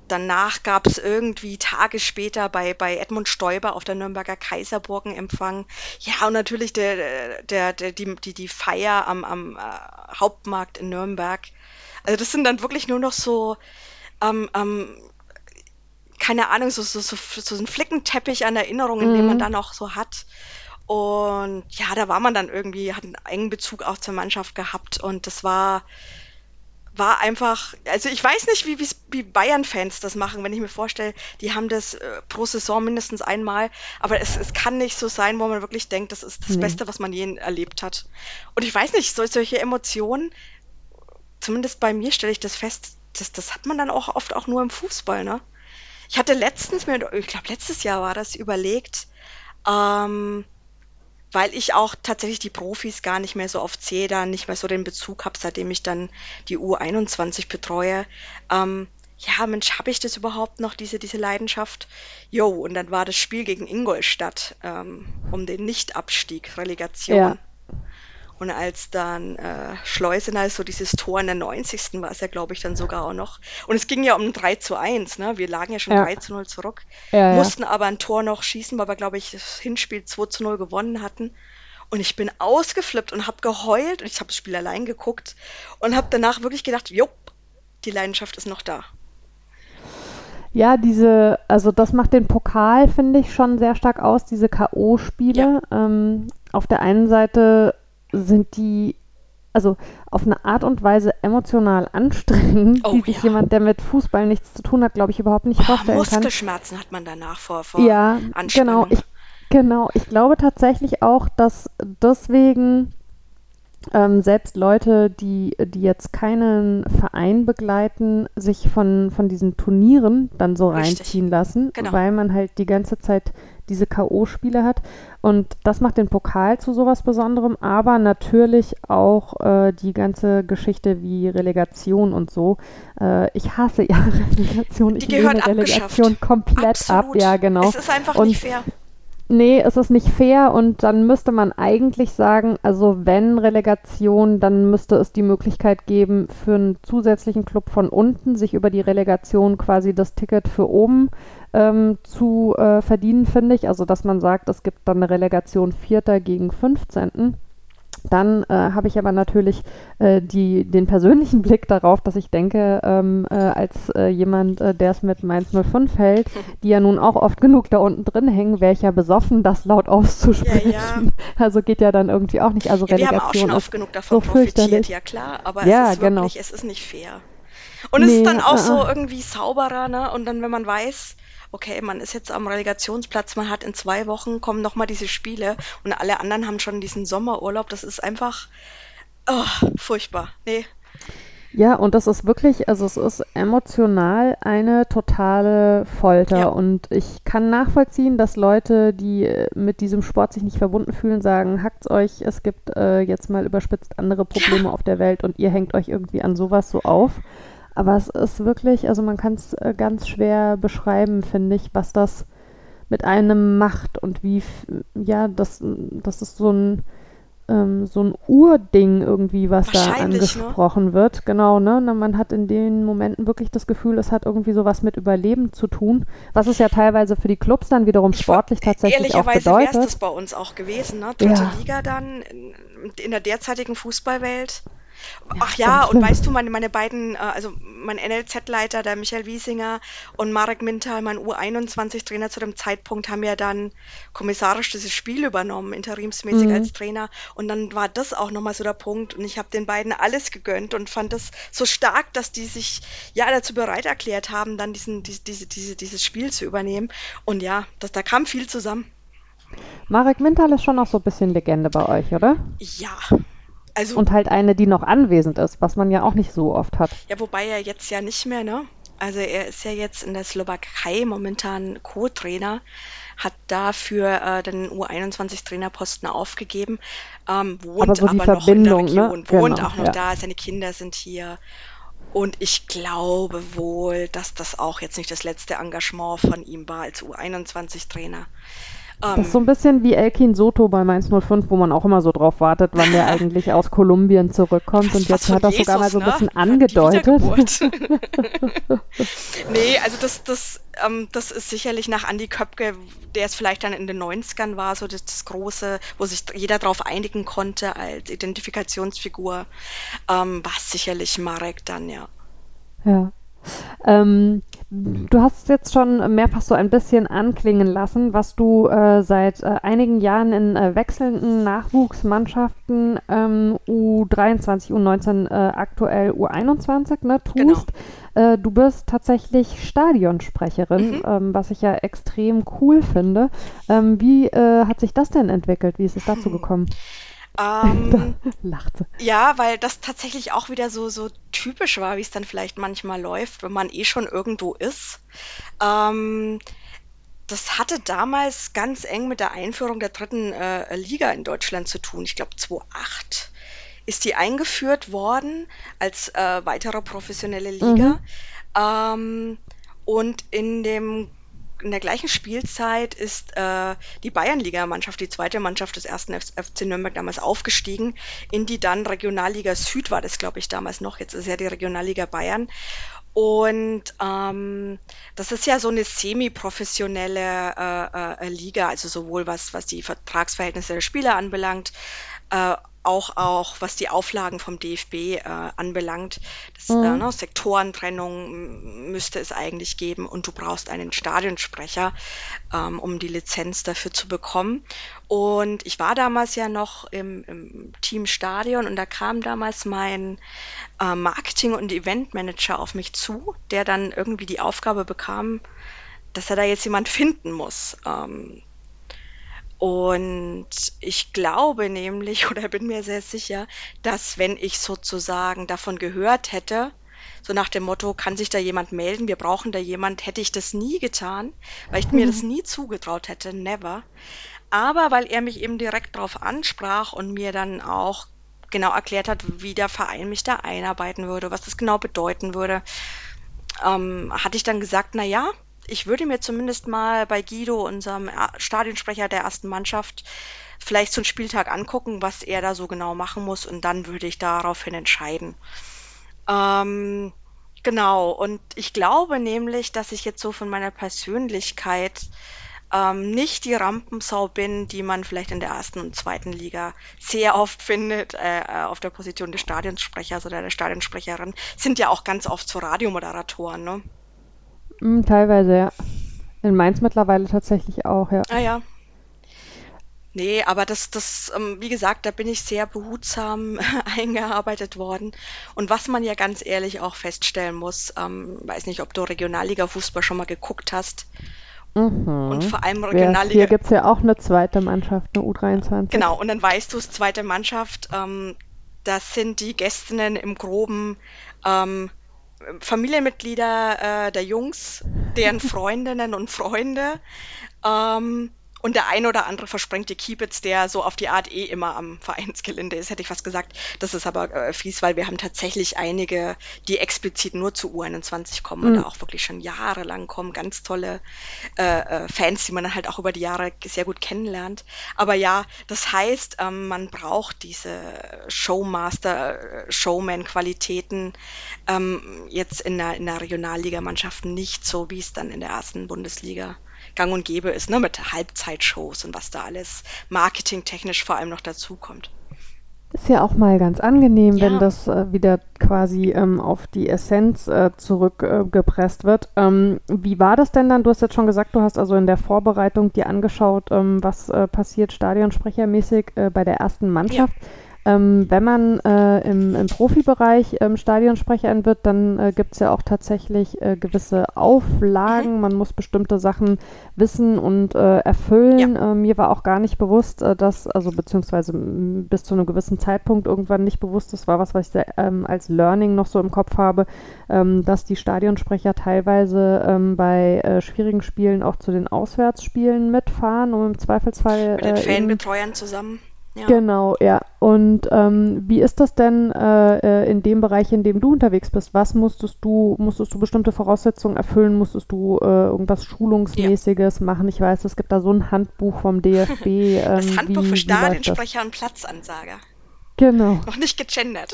Danach gab es irgendwie Tage später bei, bei Edmund Stoiber auf der Nürnberger Kaiserburg einen Empfang. Ja, und natürlich der, der, der, die, die, die Feier am, am äh, Hauptmarkt in Nürnberg. Also das sind dann wirklich nur noch so, ähm, ähm, keine Ahnung, so, so, so, so ein Flickenteppich an Erinnerungen, mhm. den man mhm. dann auch so hat. Und ja, da war man dann irgendwie, hat einen engen Bezug auch zur Mannschaft gehabt und das war, war einfach, also ich weiß nicht, wie, wie Bayern-Fans das machen, wenn ich mir vorstelle, die haben das äh, pro Saison mindestens einmal, aber es, es kann nicht so sein, wo man wirklich denkt, das ist das mhm. Beste, was man je erlebt hat. Und ich weiß nicht, so, solche Emotionen, zumindest bei mir stelle ich das fest, das, das hat man dann auch oft auch nur im Fußball, ne? Ich hatte letztens mir, ich glaube letztes Jahr war das, überlegt, ähm, weil ich auch tatsächlich die Profis gar nicht mehr so oft sehe, da nicht mehr so den Bezug habe, seitdem ich dann die U21 betreue. Ähm, ja, Mensch, habe ich das überhaupt noch, diese, diese Leidenschaft? Jo, und dann war das Spiel gegen Ingolstadt ähm, um den Nichtabstieg, Relegation. Ja. Und als dann äh, Schleusener so dieses Tor in der 90. war es ja, glaube ich, dann sogar auch noch. Und es ging ja um 3 zu 1, ne? Wir lagen ja schon ja. 3 zu 0 zurück, ja, mussten ja. aber ein Tor noch schießen, weil wir, glaube ich, das Hinspiel 2 zu 0 gewonnen hatten. Und ich bin ausgeflippt und habe geheult und ich habe das Spiel allein geguckt und habe danach wirklich gedacht, jupp, die Leidenschaft ist noch da. Ja, diese, also das macht den Pokal, finde ich, schon sehr stark aus, diese K.O.-Spiele. Ja. Ähm, auf der einen Seite sind die also auf eine Art und Weise emotional anstrengend, oh, die sich ja. jemand, der mit Fußball nichts zu tun hat, glaube ich, überhaupt nicht oh, vorstellen Muskelschmerzen kann. Muskelschmerzen hat man danach vor, vor ja, Genau, ich, genau. Ich glaube tatsächlich auch, dass deswegen ähm, selbst Leute, die, die jetzt keinen Verein begleiten, sich von, von diesen Turnieren dann so Richtig. reinziehen lassen, Genau. weil man halt die ganze Zeit diese K.O.-Spiele hat. Und das macht den Pokal zu sowas Besonderem, aber natürlich auch äh, die ganze Geschichte wie Relegation und so. Äh, ich hasse ja Relegation. Die ich gehört lehne Relegation komplett ab. Absolut. Ja, genau. Es ist einfach Und nicht fair. Nee, es ist nicht fair und dann müsste man eigentlich sagen, also wenn Relegation, dann müsste es die Möglichkeit geben, für einen zusätzlichen Club von unten sich über die Relegation quasi das Ticket für oben ähm, zu äh, verdienen, finde ich. Also dass man sagt, es gibt dann eine Relegation Vierter gegen 15. Dann äh, habe ich aber natürlich äh, die, den persönlichen Blick darauf, dass ich denke, ähm, äh, als äh, jemand, äh, der es mit Mainz 05 hält, die ja nun auch oft genug da unten drin hängen, wäre ich ja besoffen, das laut auszusprechen. Ja, Also geht ja dann irgendwie auch nicht. Also Ja, wir haben auch Relegation schon ist oft genug davon so profitiert, ja klar, aber Ja, es ist genau. wirklich, es ist nicht fair. Und es Nee, ist dann auch äh, so irgendwie sauberer, ne? Und dann, wenn man weiß, okay, man ist jetzt am Relegationsplatz, man hat in zwei Wochen kommen nochmal diese Spiele und alle anderen haben schon diesen Sommerurlaub, das ist einfach oh, furchtbar. Nee, Ja, und das ist wirklich, also es ist emotional eine totale Folter. Ja. Und ich kann nachvollziehen, dass Leute, die äh, mit diesem Sport sich nicht verbunden fühlen, sagen, hackt's euch, es gibt äh, jetzt mal überspitzt andere Probleme auf der Welt und ihr hängt euch irgendwie an sowas so auf. Aber es ist wirklich, also man kann es äh, ganz schwer beschreiben, finde ich, was das mit einem macht und wie, ja, das, das ist so ein, ähm, so ein Urding irgendwie, was da ne? angesprochen wird. Genau, ne? Na, man hat in den Momenten wirklich das Gefühl, es hat irgendwie sowas mit Überleben zu tun, was es ja teilweise für die Clubs dann wiederum sportlich tatsächlich auch ehrlicherweise wäre es das bedeutet. bei uns auch gewesen, ne? Dritte Ja. Liga dann in, in der derzeitigen Fußballwelt. Ach ja, und weißt du, meine, meine beiden, äh, also mein NLZ-Leiter, der Michael Wiesinger und Marek Mintal, mein U21-Trainer zu dem Zeitpunkt, haben ja dann kommissarisch dieses Spiel übernommen, interimsmäßig Mhm. als Trainer. Und dann war das auch nochmal so der Punkt. Und ich habe den beiden alles gegönnt und fand das so stark, dass die sich ja dazu bereit erklärt haben, dann diesen, diese, diese, diese, dieses Spiel zu übernehmen. Und ja, das, da kam viel zusammen. Marek Mintal ist schon auch so ein bisschen Legende bei euch, oder? Ja. Also, Und halt eine, die noch anwesend ist, was man ja auch nicht so oft hat. Ja, wobei er jetzt ja nicht mehr, ne? Also er ist ja jetzt in der Slowakei momentan Co-Trainer, hat dafür äh, den U21-Trainerposten aufgegeben, ähm, wohnt Aber so die aber noch in der Verbindung, ne? Region, wohnt Genau, auch noch ja. da, seine Kinder sind hier. Und ich glaube wohl, dass das auch jetzt nicht das letzte Engagement von ihm war als U21-Trainer. Das ist so ein bisschen wie Elkin Soto bei Mainz 05, wo man auch immer so drauf wartet, wann der eigentlich aus Kolumbien zurückkommt. Und jetzt hat er sogar mal so ein bisschen angedeutet. Nee, also das, das, ähm, das ist sicherlich nach Andy Köpke, der es vielleicht dann in den 90ern war, so das, das große, wo sich jeder darauf einigen konnte als Identifikationsfigur, ähm, war es sicherlich Marek dann, ja. Ja. Ähm, du hast es jetzt schon mehrfach so ein bisschen anklingen lassen, was du äh, seit äh, einigen Jahren in äh, wechselnden Nachwuchsmannschaften ähm, U23, U19, äh, aktuell U21 ne, Genau. tust. Äh, du bist tatsächlich Stadionsprecherin, Mhm. ähm, was ich ja extrem cool finde. Ähm, wie äh, hat sich das denn entwickelt? Wie ist es dazu gekommen? Ähm, Lacht sie. Ja, weil das tatsächlich auch wieder so, so typisch war, wie es dann vielleicht manchmal läuft, wenn man eh schon irgendwo ist. Ähm, das hatte damals ganz eng mit der Einführung der dritten äh, Liga in Deutschland zu tun. Ich glaube 2008 ist die eingeführt worden als äh, weitere professionelle Liga. Ähm, und in dem in der gleichen Spielzeit ist äh, die Bayernliga-Mannschaft, die zweite Mannschaft des ersten FC Nürnberg damals aufgestiegen, in die dann Regionalliga Süd war das, glaube ich, damals noch. Jetzt ist ja die Regionalliga Bayern. Und ähm, das ist ja so eine semi-professionelle äh, äh, Liga, also sowohl was, was die Vertragsverhältnisse der Spieler anbelangt, äh, auch, auch was die Auflagen vom DFB äh, anbelangt. Das, Mhm. äh, ne, Sektorentrennung müsste es eigentlich geben und du brauchst einen Stadionsprecher, ähm, um die Lizenz dafür zu bekommen. Und ich war damals ja noch im, im Team Stadion und da kam damals mein äh, Marketing- und Eventmanager auf mich zu, der dann irgendwie die Aufgabe bekam, dass er da jetzt jemand finden muss. Ähm, Und ich glaube nämlich oder bin mir sehr sicher, dass wenn ich sozusagen davon gehört hätte, so nach dem Motto, kann sich da jemand melden, wir brauchen da jemand, hätte ich das nie getan, weil ich mir das nie zugetraut hätte, never. Aber weil er mich eben direkt darauf ansprach und mir dann auch genau erklärt hat, wie der Verein mich da einarbeiten würde, was das genau bedeuten würde, ähm, hatte ich dann gesagt, na ja, ich würde mir zumindest mal bei Guido, unserem Stadionsprecher der ersten Mannschaft, vielleicht einen Spieltag angucken, was er da so genau machen muss und dann würde ich daraufhin entscheiden. Ähm, genau, und ich glaube nämlich, dass ich jetzt so von meiner Persönlichkeit ähm, nicht die Rampensau bin, die man vielleicht in der ersten und zweiten Liga sehr oft findet, äh, äh auf der Position des Stadionsprechers oder der Stadionsprecherin. Sind ja auch ganz oft so Radiomoderatoren, ne? Mm, teilweise, ja. In Mainz mittlerweile tatsächlich auch, ja. Ah ja. Nee, aber das, das, ähm, wie gesagt, da bin ich sehr behutsam eingearbeitet worden. Und was man ja ganz ehrlich auch feststellen muss, ähm, weiß nicht, ob du Regionalliga-Fußball schon mal geguckt hast. Mhm. Und vor allem Ja, Regionalliga. hier gibt es ja auch eine zweite Mannschaft, eine U23. Genau, und dann weißt du, es zweite Mannschaft, ähm, das sind die Gästinnen im Groben ähm, Familienmitglieder äh, der Jungs, deren Freundinnen und Freunde. Ähm, und der ein oder andere versprengte Kiebitz, der so auf die Art eh immer am Vereinsgelände ist, hätte ich fast gesagt. Das ist aber äh, fies, weil wir haben tatsächlich einige, die explizit nur zu U21 kommen und Mhm. da auch wirklich schon jahrelang kommen. Ganz tolle äh, äh, Fans, die man dann halt auch über die Jahre sehr gut kennenlernt. Aber ja, das heißt, ähm, man braucht diese Showmaster, Showman-Qualitäten ähm, jetzt in der, in der Regionalligamannschaft nicht so, wie es dann in der ersten Bundesliga gang und gäbe ist, ne, mit Halbzeitshows und was da alles marketingtechnisch vor allem noch dazukommt. Ist ja auch mal ganz angenehm, wenn Ja. das äh, wieder quasi ähm, auf die Essenz äh, zurückgepresst äh, wird. Ähm, wie war das denn dann? Du hast jetzt schon gesagt, du hast also in der Vorbereitung dir angeschaut, ähm, was äh, passiert stadionsprechermäßig äh, bei der ersten Mannschaft. Ähm, wenn man äh, im, im Profibereich ähm, Stadionsprecherin wird, dann äh, gibt es ja auch tatsächlich äh, gewisse Auflagen. Man muss bestimmte Sachen wissen und äh, erfüllen. Äh, mir war auch gar nicht bewusst, äh, dass, also beziehungsweise bis zu einem gewissen Zeitpunkt irgendwann nicht bewusst, das war was, was ich sehr, ähm, als Learning noch so im Kopf habe, ähm, dass die Stadionsprecher teilweise ähm, bei äh, schwierigen Spielen auch zu den Auswärtsspielen mitfahren, um im Zweifelsfall Mit den Fanbetreuern zusammen. Ja. Genau, ja. Und ähm, wie ist das denn äh, äh, in dem Bereich, in dem du unterwegs bist? Was musstest du, musstest du bestimmte Voraussetzungen erfüllen? Musstest du äh, irgendwas Schulungsmäßiges machen? Ich weiß, es gibt da so ein Handbuch vom DFB. Ähm, Das Handbuch wie, für? Stadionsprecher und Platzansager. Genau. Noch nicht gegendert.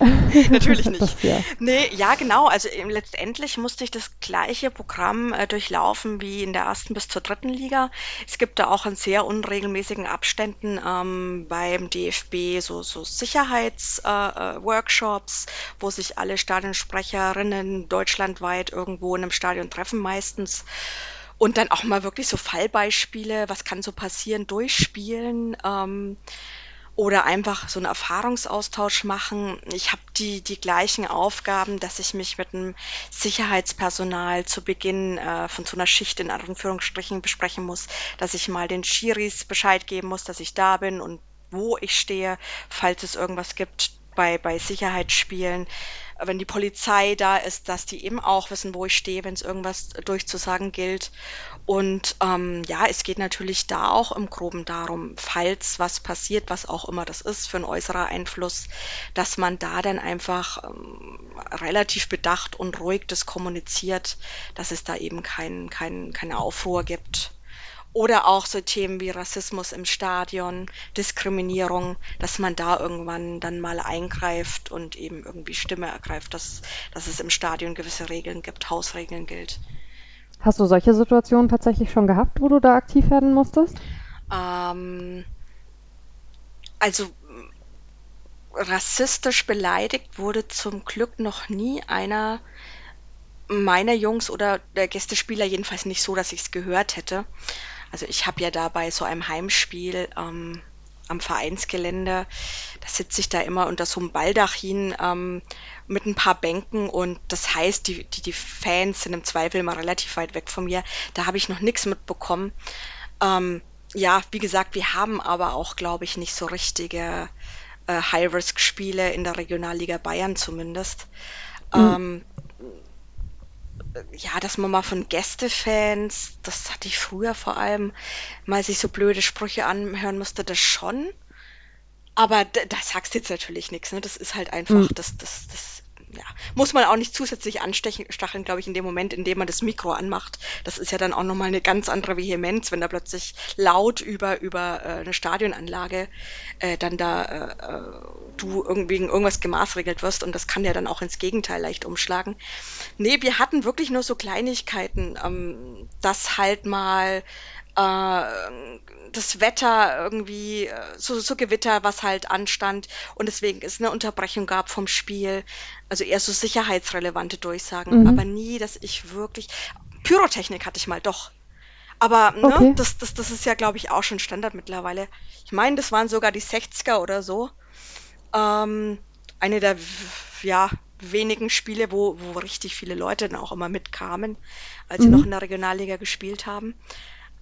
Natürlich nicht. Das, ja. Nee, ja, genau. Also ähm, letztendlich musste ich das gleiche Programm äh, durchlaufen wie in der ersten bis zur dritten Liga. Es gibt da auch in sehr unregelmäßigen Abständen ähm, beim DFB so, so Sicherheitsworkshops, äh, äh, wo sich alle Stadionsprecherinnen deutschlandweit irgendwo in einem Stadion treffen meistens. Und dann auch mal wirklich so Fallbeispiele, was kann so passieren, durchspielen. Ähm, oder einfach so einen Erfahrungsaustausch machen. Ich habe die, die gleichen Aufgaben, dass ich mich mit dem Sicherheitspersonal zu Beginn äh, von so einer Schicht in Anführungsstrichen besprechen muss, dass ich mal den Schiris Bescheid geben muss, dass ich da bin und wo ich stehe, falls es irgendwas gibt bei, bei Sicherheitsspielen. Wenn die Polizei da ist, dass die eben auch wissen, wo ich stehe, wenn es irgendwas durchzusagen gilt. Und ähm, ja, es geht natürlich da auch im Groben darum, falls was passiert, was auch immer das ist für ein äußerer Einfluss, dass man da dann einfach ähm, relativ bedacht und ruhig das kommuniziert, dass es da eben kein, kein, keine Aufruhr gibt. Oder auch so Themen wie Rassismus im Stadion, Diskriminierung, dass man da irgendwann dann mal eingreift und eben irgendwie Stimme ergreift, dass, dass es im Stadion gewisse Regeln gibt, Hausregeln gilt. Hast du solche Situationen tatsächlich schon gehabt, wo du da aktiv werden musstest? Ähm, also rassistisch beleidigt wurde zum Glück noch nie einer meiner Jungs oder der Gästespieler, jedenfalls nicht so, dass ich es gehört hätte. Also ich habe ja da bei so einem Heimspiel ähm, am Vereinsgelände, da sitze ich da immer unter so einem Baldachin ähm, mit ein paar Bänken und das heißt, die, die, die Fans sind im Zweifel mal relativ weit weg von mir. Da habe ich noch nichts mitbekommen. Ähm, ja, wie gesagt, wir haben aber auch, glaube ich, nicht so richtige äh, High-Risk-Spiele in der Regionalliga Bayern zumindest. Mhm. Ähm, ja, dass man mal von Gästefans, das hatte ich früher vor allem, mal sich so blöde Sprüche anhören musste, das schon. Aber da, da sagst du jetzt natürlich nichts, ne? Das ist halt einfach, mhm. das, das, das ja, muss man auch nicht zusätzlich anstechen, stacheln, glaube ich, in dem Moment, in dem man das Mikro anmacht. Das ist ja dann auch nochmal eine ganz andere Vehemenz, wenn da plötzlich laut über, über äh, eine Stadionanlage äh, dann da äh, äh du irgendwie irgendwas gemaßregelt wirst und das kann ja dann auch ins Gegenteil leicht umschlagen. Nee, wir hatten wirklich nur so Kleinigkeiten, ähm, dass halt mal äh, das Wetter irgendwie, äh, so, so Gewitter, was halt anstand und deswegen es eine Unterbrechung gab vom Spiel. Also eher so sicherheitsrelevante Durchsagen, mhm. aber nie, dass ich wirklich. Pyrotechnik hatte ich mal, doch. Aber ne, okay. das, das, das ist ja, glaube ich, auch schon Standard mittlerweile. Ich meine, das waren sogar die 60er oder so. Ähm, eine der ja, wenigen Spiele, wo, wo richtig viele Leute dann auch immer mitkamen, als mhm. sie noch in der Regionalliga gespielt haben.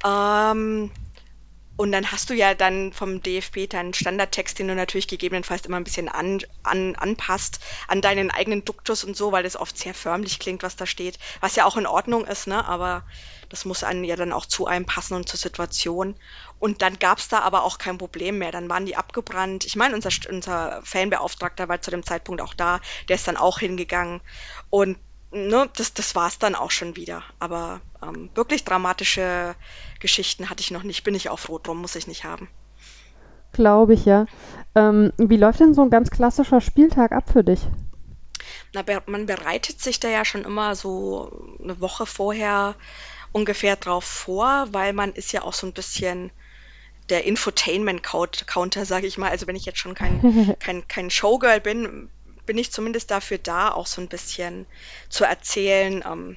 Ähm, und dann hast du ja dann vom DFB deinen Standardtext, den du natürlich gegebenenfalls immer ein bisschen an, an, anpasst an deinen eigenen Duktus und so, weil das oft sehr förmlich klingt, was da steht, was ja auch in Ordnung ist, ne? Aber das muss einen ja dann auch zu einem passen und zur Situation. Und dann gab es da aber auch kein Problem mehr. Dann waren die abgebrannt. Ich meine, unser, unser Fanbeauftragter war zu dem Zeitpunkt auch da, der ist dann auch hingegangen. Und ne, das, das war es dann auch schon wieder. Aber ähm, wirklich dramatische Geschichten hatte ich noch nicht. Bin ich auch froh drum, muss ich nicht haben. Glaube ich, ja. Ähm, wie läuft denn so ein ganz klassischer Spieltag ab für dich? Na, man bereitet sich da ja schon immer so eine Woche vorher ungefähr drauf vor, weil man ist ja auch so ein bisschen der Infotainment-Counter, sage ich mal. Also wenn ich jetzt schon kein, kein, kein Showgirl bin, bin ich zumindest dafür da, auch so ein bisschen zu erzählen, ähm,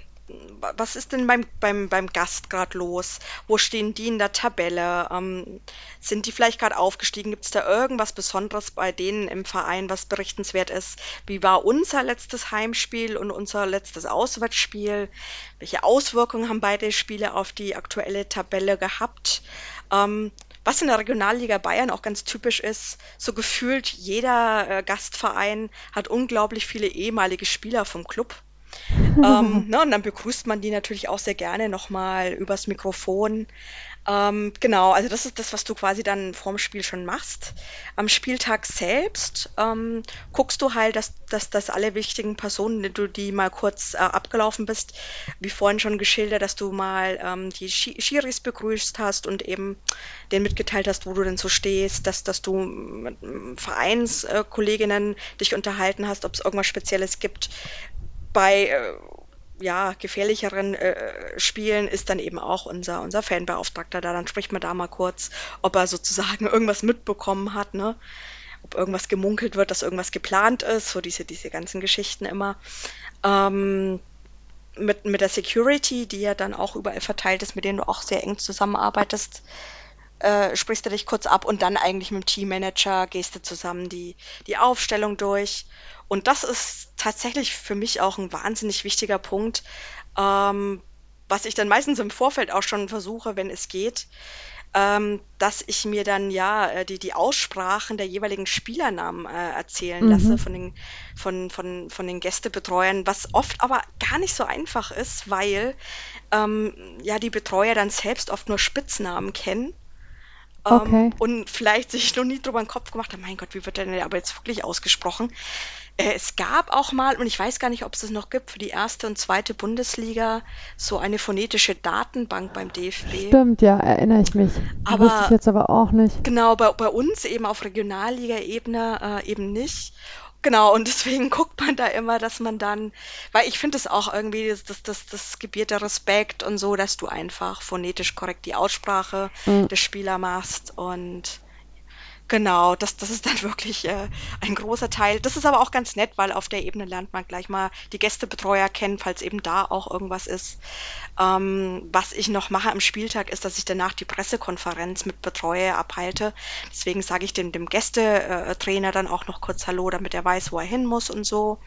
was ist denn beim, beim, beim Gast gerade los? Wo stehen die in der Tabelle? Ähm, sind die vielleicht gerade aufgestiegen? Gibt es da irgendwas Besonderes bei denen im Verein, was berichtenswert ist? Wie war unser letztes Heimspiel und unser letztes Auswärtsspiel? Welche Auswirkungen haben beide Spiele auf die aktuelle Tabelle gehabt? Ähm, was in der Regionalliga Bayern auch ganz typisch ist, so gefühlt jeder äh, Gastverein hat unglaublich viele ehemalige Spieler vom Club. ähm, ne, und dann begrüßt man die natürlich auch sehr gerne nochmal übers Mikrofon. Ähm, genau, also das ist das, was du quasi dann vorm Spiel schon machst. Am Spieltag selbst ähm, guckst du halt, dass, dass, dass alle wichtigen Personen, die du die mal kurz äh, abgelaufen bist, wie vorhin schon geschildert, dass du mal ähm, die Schiris begrüßt hast und eben denen mitgeteilt hast, wo du denn so stehst, dass, dass du mit Vereinskolleginnen dich unterhalten hast, ob es irgendwas Spezielles gibt. Bei äh, ja, gefährlicheren äh, Spielen ist dann eben auch unser, unser Fanbeauftragter da. Dann spricht man da mal kurz, ob er sozusagen irgendwas mitbekommen hat, ne? Ob irgendwas gemunkelt wird, dass irgendwas geplant ist, so diese, diese ganzen Geschichten immer. Ähm, mit, mit der Security, die ja dann auch überall verteilt ist, mit denen du auch sehr eng zusammenarbeitest, äh, sprichst du dich kurz ab und dann eigentlich mit dem Teammanager gehst du zusammen die, die Aufstellung durch und das ist tatsächlich für mich auch ein wahnsinnig wichtiger Punkt, ähm, was ich dann meistens im Vorfeld auch schon versuche, wenn es geht, ähm, dass ich mir dann ja äh, die, die Aussprachen der jeweiligen Spielernamen äh, erzählen mhm. lasse von den, von, von, von den Gästebetreuern, was oft aber gar nicht so einfach ist, weil ähm, ja die Betreuer dann selbst oft nur Spitznamen kennen. Ähm, okay. und vielleicht sich noch nie drüber den Kopf gemacht haben, mein Gott, wie wird der denn aber jetzt wirklich ausgesprochen? Äh, es gab auch mal, und ich weiß gar nicht, ob es das noch gibt, für die erste und zweite Bundesliga so eine phonetische Datenbank beim DFB. Stimmt, ja, erinnere ich mich. Aber, Wusste ich jetzt aber auch nicht. Genau, bei, bei uns eben auf Regionalliga-Ebene äh, eben nicht. Genau, und deswegen guckt man da immer, dass man dann, weil ich finde es auch irgendwie, das, das, das, das gebiert der Respekt und so, dass du einfach phonetisch korrekt die Aussprache mhm. des Spielers machst und Genau, das, das ist dann wirklich äh, ein großer Teil. Das ist aber auch ganz nett, weil auf der Ebene lernt man gleich mal die Gästebetreuer kennen, falls eben da auch irgendwas ist. Ähm, was ich noch mache am Spieltag ist, dass ich danach die Pressekonferenz mit Betreuer abhalte. Deswegen sage ich dem, dem Gästetrainer dann auch noch kurz Hallo, damit er weiß, wo er hin muss und so.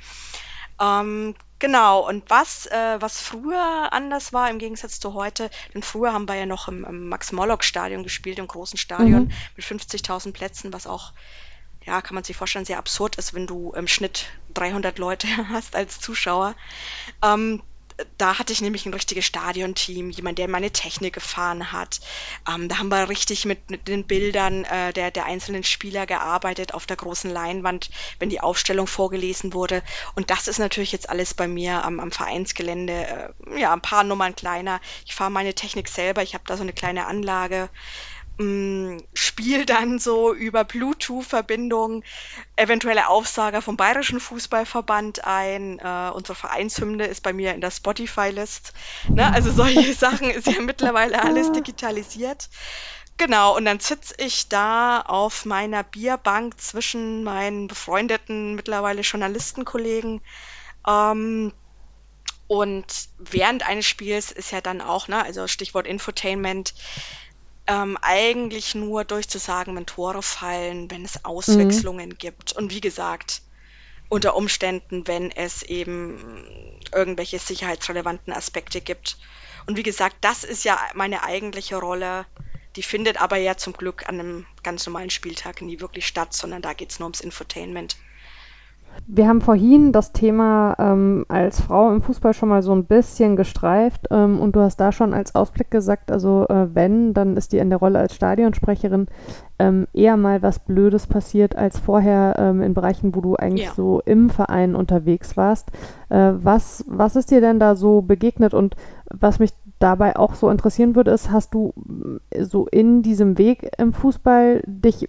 Ähm, Genau, und was, äh, was früher anders war im Gegensatz zu heute, denn früher haben wir ja noch im, im Max-Morlock-Stadion gespielt, im großen Stadion Mhm. mit 50.000 Plätzen, was auch, ja, kann man sich vorstellen, sehr absurd ist, wenn du im Schnitt 300 Leute hast als Zuschauer. Ähm, da hatte ich nämlich ein richtiges Stadionteam, jemand, der meine Technik gefahren hat. Ähm, da haben wir richtig mit, mit den Bildern äh, der, der einzelnen Spieler gearbeitet auf der großen Leinwand, wenn die Aufstellung vorgelesen wurde. Und das ist natürlich jetzt alles bei mir am, am Vereinsgelände, äh, ja, ein paar Nummern kleiner. Ich fahre meine Technik selber, ich habe da so eine kleine Anlage Spiel dann so über Bluetooth-Verbindung eventuelle Aufsager vom Bayerischen Fußballverband ein. Äh, unsere Vereinshymne ist bei mir in der Spotify-List. Ne? Also solche Sachen ist ja mittlerweile alles digitalisiert. Genau, und dann sitze ich da auf meiner Bierbank zwischen meinen befreundeten mittlerweile Journalistenkollegen. Ähm, und während eines Spiels ist ja dann auch, ne, also Stichwort Infotainment, ähm, eigentlich nur durchzusagen, wenn Tore fallen, wenn es Mhm. Auswechslungen gibt. Und wie gesagt, unter Umständen, wenn es eben irgendwelche sicherheitsrelevanten Aspekte gibt. Und wie gesagt, das ist ja meine eigentliche Rolle. Die findet aber ja zum Glück an einem ganz normalen Spieltag nie wirklich statt, sondern da geht es nur ums Infotainment. Wir haben vorhin das Thema ähm, als Frau im Fußball schon mal so ein bisschen gestreift ähm, und du hast da schon als Ausblick gesagt, also äh, wenn, dann ist dir in der Rolle als Stadionsprecherin ähm, eher mal was Blödes passiert als vorher ähm, in Bereichen, wo du eigentlich Ja. so im Verein unterwegs warst. Äh, was, was ist dir denn da so begegnet und was mich dabei auch so interessieren würde, ist, hast du äh, so in diesem Weg im Fußball dich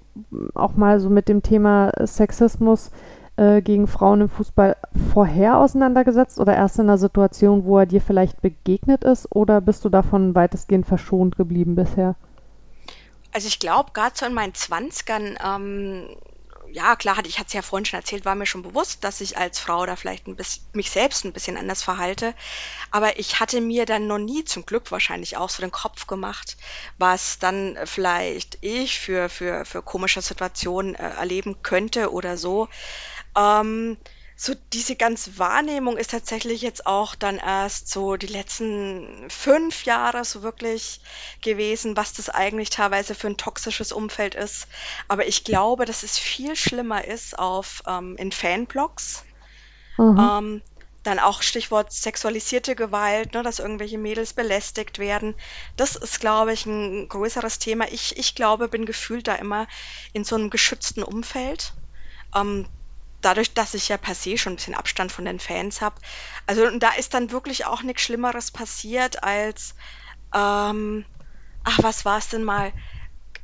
auch mal so mit dem Thema Sexismus äh, gegen Frauen im Fußball vorher auseinandergesetzt oder erst in einer Situation, wo er dir vielleicht begegnet ist oder bist du davon weitestgehend verschont geblieben bisher? Also ich glaube, gerade so in meinen Zwanzigern, ähm, ja klar, ich hatte es ja vorhin schon erzählt, war mir schon bewusst, dass ich als Frau da vielleicht ein bisschen, mich selbst ein bisschen anders verhalte. Aber ich hatte mir dann noch nie, zum Glück wahrscheinlich auch so den Kopf gemacht, was dann vielleicht ich für, für, für komische Situationen äh, erleben könnte oder so. Ähm, so diese ganze Wahrnehmung ist tatsächlich jetzt auch dann erst so die letzten fünf Jahre so wirklich gewesen, was das eigentlich teilweise für ein toxisches Umfeld ist. Aber ich glaube, dass es viel schlimmer ist auf ähm, in Fanblogs. Mhm. Ähm, dann auch Stichwort sexualisierte Gewalt, ne, dass irgendwelche Mädels belästigt werden. Das ist, glaube ich, ein größeres Thema. Ich, ich glaube, bin gefühlt da immer in so einem geschützten Umfeld. Ähm, dadurch, dass ich ja per se schon ein bisschen Abstand von den Fans habe. Also und da ist dann wirklich auch nichts Schlimmeres passiert als, ähm, ach, was war es denn mal?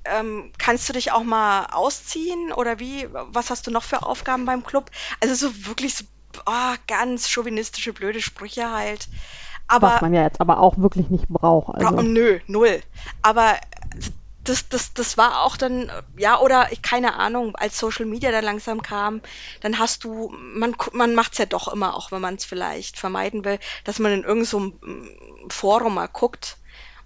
Ähm, kannst du dich auch mal ausziehen oder wie? Was hast du noch für Aufgaben beim Club? Also so wirklich so, ah, ganz chauvinistische, blöde Sprüche halt. Was Aber man ja jetzt aber auch wirklich nicht braucht. Bra Also, nö, null. Aber das, das, das war auch dann, ja, oder ich, keine Ahnung, als Social Media dann langsam kam, dann hast du, man, man macht's ja doch immer, auch wenn man es vielleicht vermeiden will, dass man in irgendeinem so einem Forum mal guckt.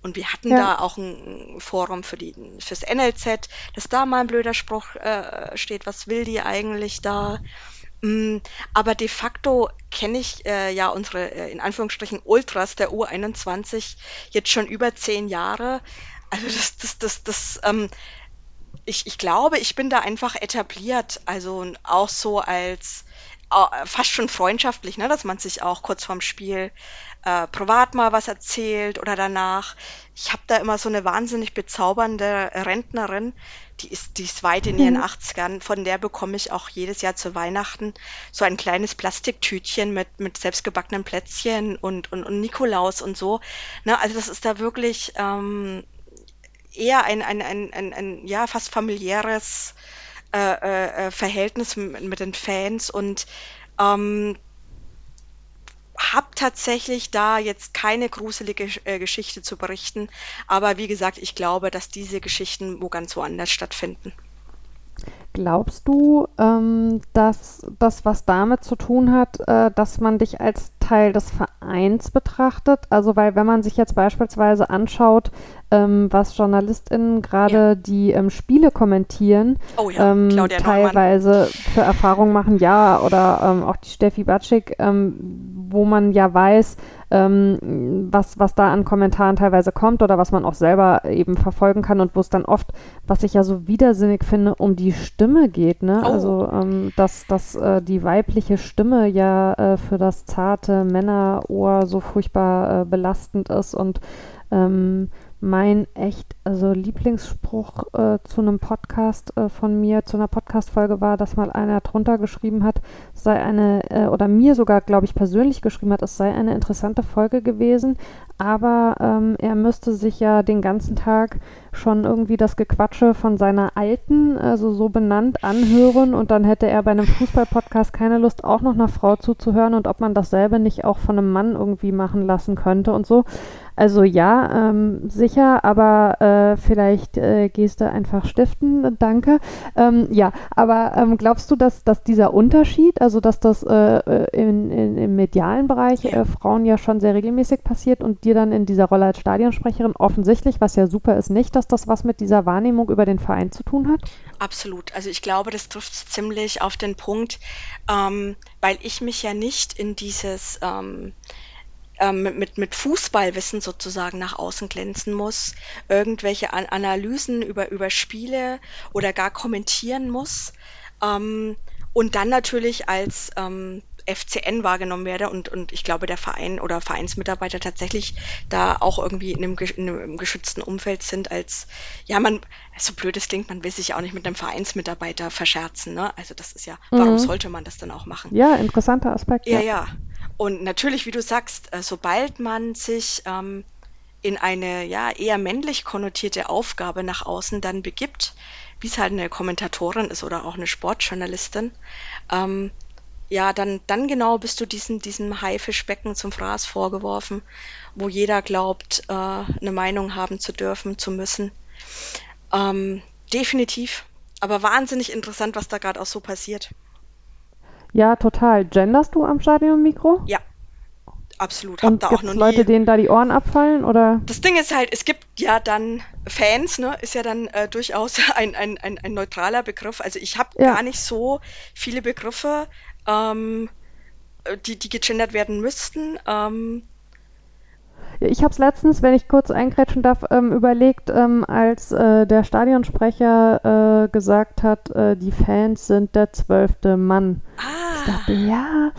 Und wir hatten ja. da auch ein Forum für die, fürs NLZ, dass da mal ein blöder Spruch äh, steht, was will die eigentlich da? Mm, Aber de facto kenne ich äh, ja unsere, äh, in Anführungsstrichen, Ultras der U21 jetzt schon über zehn Jahre. Also das, das, das, das, ähm, ich, ich glaube, ich bin da einfach etabliert. Also auch so als fast schon freundschaftlich, ne, dass man sich auch kurz vorm Spiel äh, privat mal was erzählt oder danach. Ich habe da immer so eine wahnsinnig bezaubernde Rentnerin, die ist, die ist weit in ihren Mhm. Achtzigern. Von der bekomme ich auch jedes Jahr zu Weihnachten so ein kleines Plastiktütchen mit, mit selbstgebackenen Plätzchen und, und, und Nikolaus und so. Ne, also das ist da wirklich ähm, eher ein, ein, ein, ein, ein ja, fast familiäres äh, äh, äh, Verhältnis mit, den Fans und ähm, habe tatsächlich da jetzt keine gruselige äh, Geschichte zu berichten, aber wie gesagt, ich glaube, dass diese Geschichten wo ganz woanders stattfinden. Glaubst du, ähm, dass das was damit zu tun hat, äh, dass man dich als Teil des Vereins betrachtet? Also, weil wenn man sich jetzt beispielsweise anschaut, ähm, was JournalistInnen gerade ja. die ähm, Spiele kommentieren, oh ja, ähm, teilweise für Erfahrungen machen, ja, oder ähm, auch die Steffi Batschik, ähm, wo man ja weiß, ähm, was, was da an Kommentaren teilweise kommt oder was man auch selber eben verfolgen kann und wo es dann oft, was ich ja so widersinnig finde, um die Stimme geht. Ne? Oh. Also, ähm, dass, dass äh, die weibliche Stimme ja äh, für das zarte Männerohr so furchtbar äh, belastend ist und ähm, mein echt, also Lieblingsspruch äh, zu einem Podcast äh, von mir, zu einer Podcast-Folge war, dass mal einer drunter geschrieben hat, sei eine, äh, oder mir sogar, glaube ich, persönlich geschrieben hat, es sei eine interessante Folge gewesen, aber ähm, er müsste sich ja den ganzen Tag schon irgendwie das Gequatsche von seiner Alten, also so benannt, anhören. Und dann hätte er bei einem Fußball-Podcast keine Lust, auch noch einer Frau zuzuhören. Und ob man dasselbe nicht auch von einem Mann irgendwie machen lassen könnte und so. Also ja, ähm, sicher, aber äh, vielleicht äh, gehst du einfach stiften, danke. Ähm, ja, aber ähm, glaubst du, dass, dass dieser Unterschied, also dass das äh, äh in, in, im medialen Bereich äh, Frauen ja schon sehr regelmäßig passiert und dir dann in dieser Rolle als Stadionsprecherin offensichtlich, was ja super ist, nicht, dass das was mit dieser Wahrnehmung über den Verein zu tun hat? Absolut. Also ich glaube, das trifft ziemlich auf den Punkt, ähm, weil ich mich ja nicht in dieses ähm, mit, mit Fußballwissen sozusagen nach außen glänzen muss, irgendwelche An Analysen über, über Spiele oder gar kommentieren muss ähm, und dann natürlich als ähm, FCN wahrgenommen werde und, und ich glaube, der Verein oder Vereinsmitarbeiter tatsächlich da auch irgendwie in einem, in einem geschützten Umfeld sind, als, ja, man, so blöd es klingt, man will sich auch nicht mit einem Vereinsmitarbeiter verscherzen, ne? Also das ist ja, warum mhm. sollte man das dann auch machen? Ja, interessanter Aspekt. Ja, ja. ja. Und natürlich, wie du sagst, äh, sobald man sich ähm, in eine ja eher männlich konnotierte Aufgabe nach außen dann begibt, wie es halt eine Kommentatorin ist oder auch eine Sportjournalistin, ähm, ja, dann, dann genau bist du diesem, diesem Haifischbecken zum Fraß vorgeworfen, wo jeder glaubt, äh, eine Meinung haben zu dürfen, zu müssen. Ähm, definitiv. Aber wahnsinnig interessant, was da gerade auch so passiert. Ja, total. Genderst du am Stadionmikro? Ja, absolut. Hab Und da auch noch Leute, denen da die Ohren abfallen, oder? Das Ding ist halt, es gibt ja dann Fans, ne, ist ja dann äh, durchaus ein, ein, ein, ein neutraler Begriff. Also ich habe ja. gar nicht so viele Begriffe, ähm, die, die gegendert werden müssten. Ähm, ich habe es letztens, wenn ich kurz eingrätschen darf, ähm, überlegt, ähm, als äh, der Stadionsprecher äh, gesagt hat, äh, die Fans sind der zwölfte Mann. Ah. Ich dachte, ja,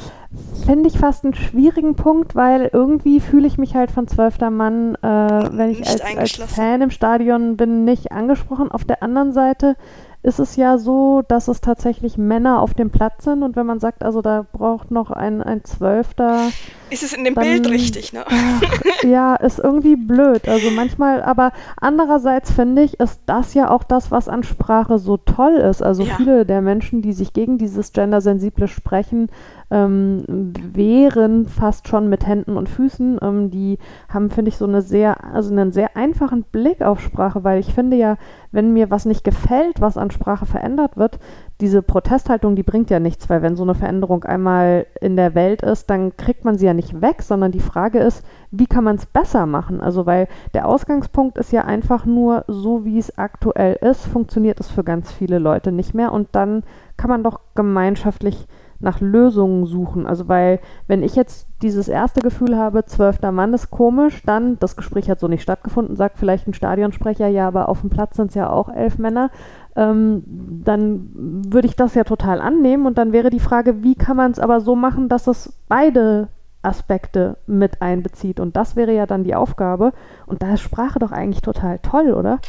finde ich fast einen schwierigen Punkt, weil irgendwie fühle ich mich halt von zwölfter Mann, äh, wenn ich als, als Fan im Stadion bin, nicht angesprochen. Auf der anderen Seite ist es ja so, dass es tatsächlich Männer auf dem Platz sind und wenn man sagt, also da braucht noch ein, ein Zwölfter. Ist es in dem dann, Bild richtig, ne? Ach, ja, ist irgendwie blöd. Also manchmal, aber andererseits finde ich, ist das ja auch das, was an Sprache so toll ist. Also ja. viele der Menschen, die sich gegen dieses gendersensible Sprechen ähm, wehren fast schon mit Händen und Füßen. Ähm, die haben, finde ich, so eine sehr, also einen sehr einfachen Blick auf Sprache, weil ich finde ja, wenn mir was nicht gefällt, was an Sprache verändert wird, diese Protesthaltung, die bringt ja nichts, weil wenn so eine Veränderung einmal in der Welt ist, dann kriegt man sie ja nicht weg, sondern die Frage ist, wie kann man es besser machen? Also weil der Ausgangspunkt ist ja einfach nur, so wie es aktuell ist, funktioniert es für ganz viele Leute nicht mehr und dann kann man doch gemeinschaftlich nach Lösungen suchen. Also weil, wenn ich jetzt dieses erste Gefühl habe, zwölfter Mann ist komisch, dann, das Gespräch hat so nicht stattgefunden, sagt vielleicht ein Stadionsprecher, ja, aber auf dem Platz sind es ja auch elf Männer, ähm, dann würde ich das ja total annehmen und dann wäre die Frage, wie kann man es aber so machen, dass es beide Aspekte mit einbezieht. Und das wäre ja dann die Aufgabe. Und da ist Sprache doch eigentlich total toll, oder?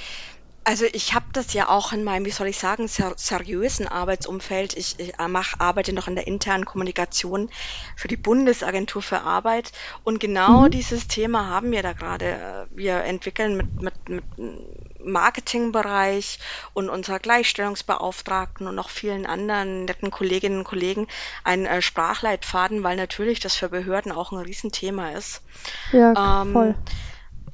Also ich habe das ja auch in meinem, wie soll ich sagen, ser seriösen Arbeitsumfeld. Ich, ich äh, mach, arbeite noch in der internen Kommunikation für die Bundesagentur für Arbeit. Und genau mhm. dieses Thema haben wir da gerade. Äh, wir entwickeln mit, mit, mit Marketingbereich und unserer Gleichstellungsbeauftragten und noch vielen anderen netten Kolleginnen und Kollegen einen äh, Sprachleitfaden, weil natürlich das für Behörden auch ein Riesenthema ist. Ja, ähm, voll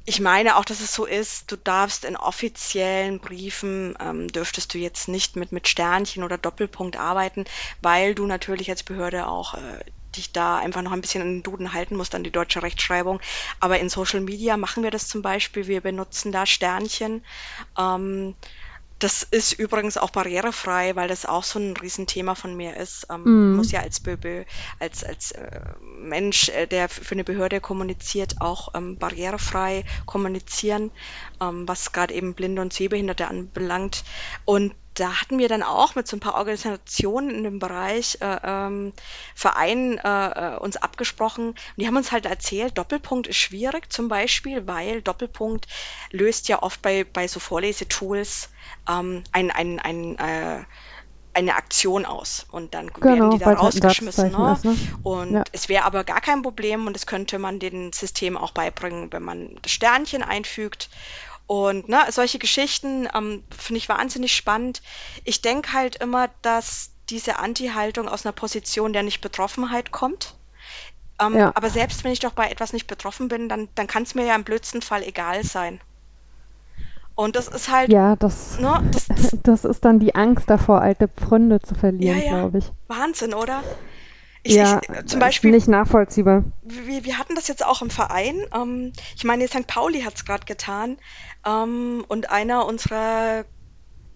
ich meine auch, dass es so ist, du darfst in offiziellen Briefen, ähm, dürftest du jetzt nicht mit, mit Sternchen oder Doppelpunkt arbeiten, weil du natürlich als Behörde auch äh, dich da einfach noch ein bisschen an den Duden halten musst, an die deutsche Rechtschreibung. Aber in Social Media machen wir das zum Beispiel, wir benutzen da Sternchen. Ähm, das ist übrigens auch barrierefrei, weil das auch so ein Riesenthema von mir ist. Ähm, mm. Muss ja als, Bö als, als äh, Mensch, äh, der für eine Behörde kommuniziert, auch ähm, barrierefrei kommunizieren, ähm, was gerade eben Blinde und Sehbehinderte anbelangt. Und da hatten wir dann auch mit so ein paar Organisationen in dem Bereich äh, ähm, Vereinen äh, äh, uns abgesprochen. Und die haben uns halt erzählt, Doppelpunkt ist schwierig zum Beispiel, weil Doppelpunkt löst ja oft bei, bei so Vorlesetools ähm, ein, ein, ein äh, eine Aktion aus und dann genau, werden die da halt rausgeschmissen. Ne? Ist, ne? Und ja. es wäre aber gar kein Problem und das könnte man dem System auch beibringen, wenn man das Sternchen einfügt und ne, solche Geschichten ähm, finde ich wahnsinnig spannend. Ich denke halt immer, dass diese Anti-Haltung aus einer Position der Nicht-Betroffenheit kommt. Ähm, ja. Aber selbst wenn ich doch bei etwas nicht betroffen bin, dann, dann kann es mir ja im blödsten Fall egal sein. Und das ist halt. Ja, das, ne, das, das, das, ist dann die Angst davor, alte Pfründe zu verlieren, ja, ja. glaube ich. Wahnsinn, oder? Ich, ja, ich, äh, zum Beispiel, ist nicht nachvollziehbar. Wir, wir hatten das jetzt auch im Verein. Ähm, ich meine, St. Pauli hat es gerade getan. Ähm, und einer unserer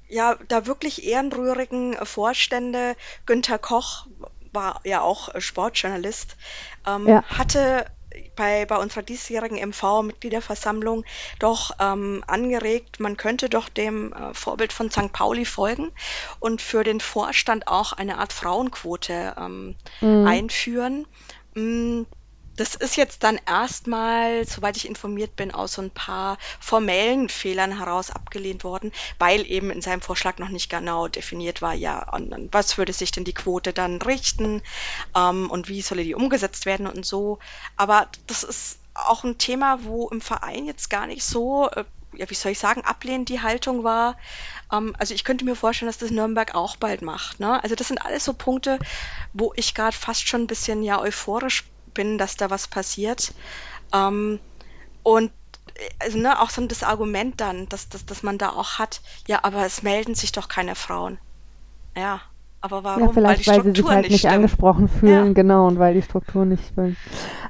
ja, da wirklich ehrenrührigen Vorstände, Günther Koch, war ja auch Sportjournalist, ähm, ja. hatte bei, bei unserer diesjährigen MV-Mitgliederversammlung doch ähm, angeregt, man könnte doch dem äh, Vorbild von St. Pauli folgen und für den Vorstand auch eine Art Frauenquote ähm, mhm. einführen. Das ist jetzt dann erstmal, soweit ich informiert bin, aus so ein paar formellen Fehlern heraus abgelehnt worden, weil eben in seinem Vorschlag noch nicht genau definiert war, ja, an was würde sich denn die Quote dann richten ähm, und wie solle die umgesetzt werden und so. Aber das ist auch ein Thema, wo im Verein jetzt gar nicht so, äh, ja, wie soll ich sagen, ablehnend die Haltung war. Ähm, also ich könnte mir vorstellen, dass das Nürnberg auch bald macht. Ne? Also das sind alles so Punkte, wo ich gerade fast schon ein bisschen ja euphorisch bin, dass da was passiert. Ähm, und also, ne, auch so das Argument dann, dass, dass, dass man da auch hat, ja, aber es melden sich doch keine Frauen. Ja, aber warum? Ja, vielleicht, weil, weil sie sich halt nicht, nicht angesprochen fühlen, ja. genau, und weil die Struktur nicht stimmt.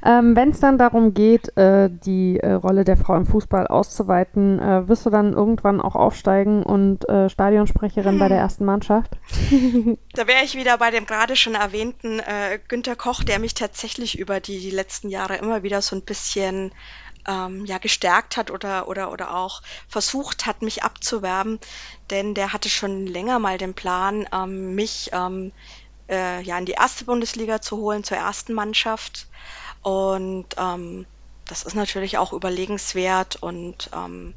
Ähm, Wenn es dann darum geht, äh, die äh, Rolle der Frau im Fußball auszuweiten, äh, wirst du dann irgendwann auch aufsteigen und äh, Stadionsprecherin hm. bei der hm. ersten Mannschaft? da wäre ich wieder bei dem gerade schon erwähnten äh, Günter Koch, der mich tatsächlich über die, die letzten Jahre immer wieder so ein bisschen ähm, ja gestärkt hat oder oder oder auch versucht hat, mich abzuwerben, denn der hatte schon länger mal den Plan, ähm, mich ähm, äh, ja in die erste Bundesliga zu holen, zur ersten Mannschaft. Und ähm, das ist natürlich auch überlegenswert und ähm,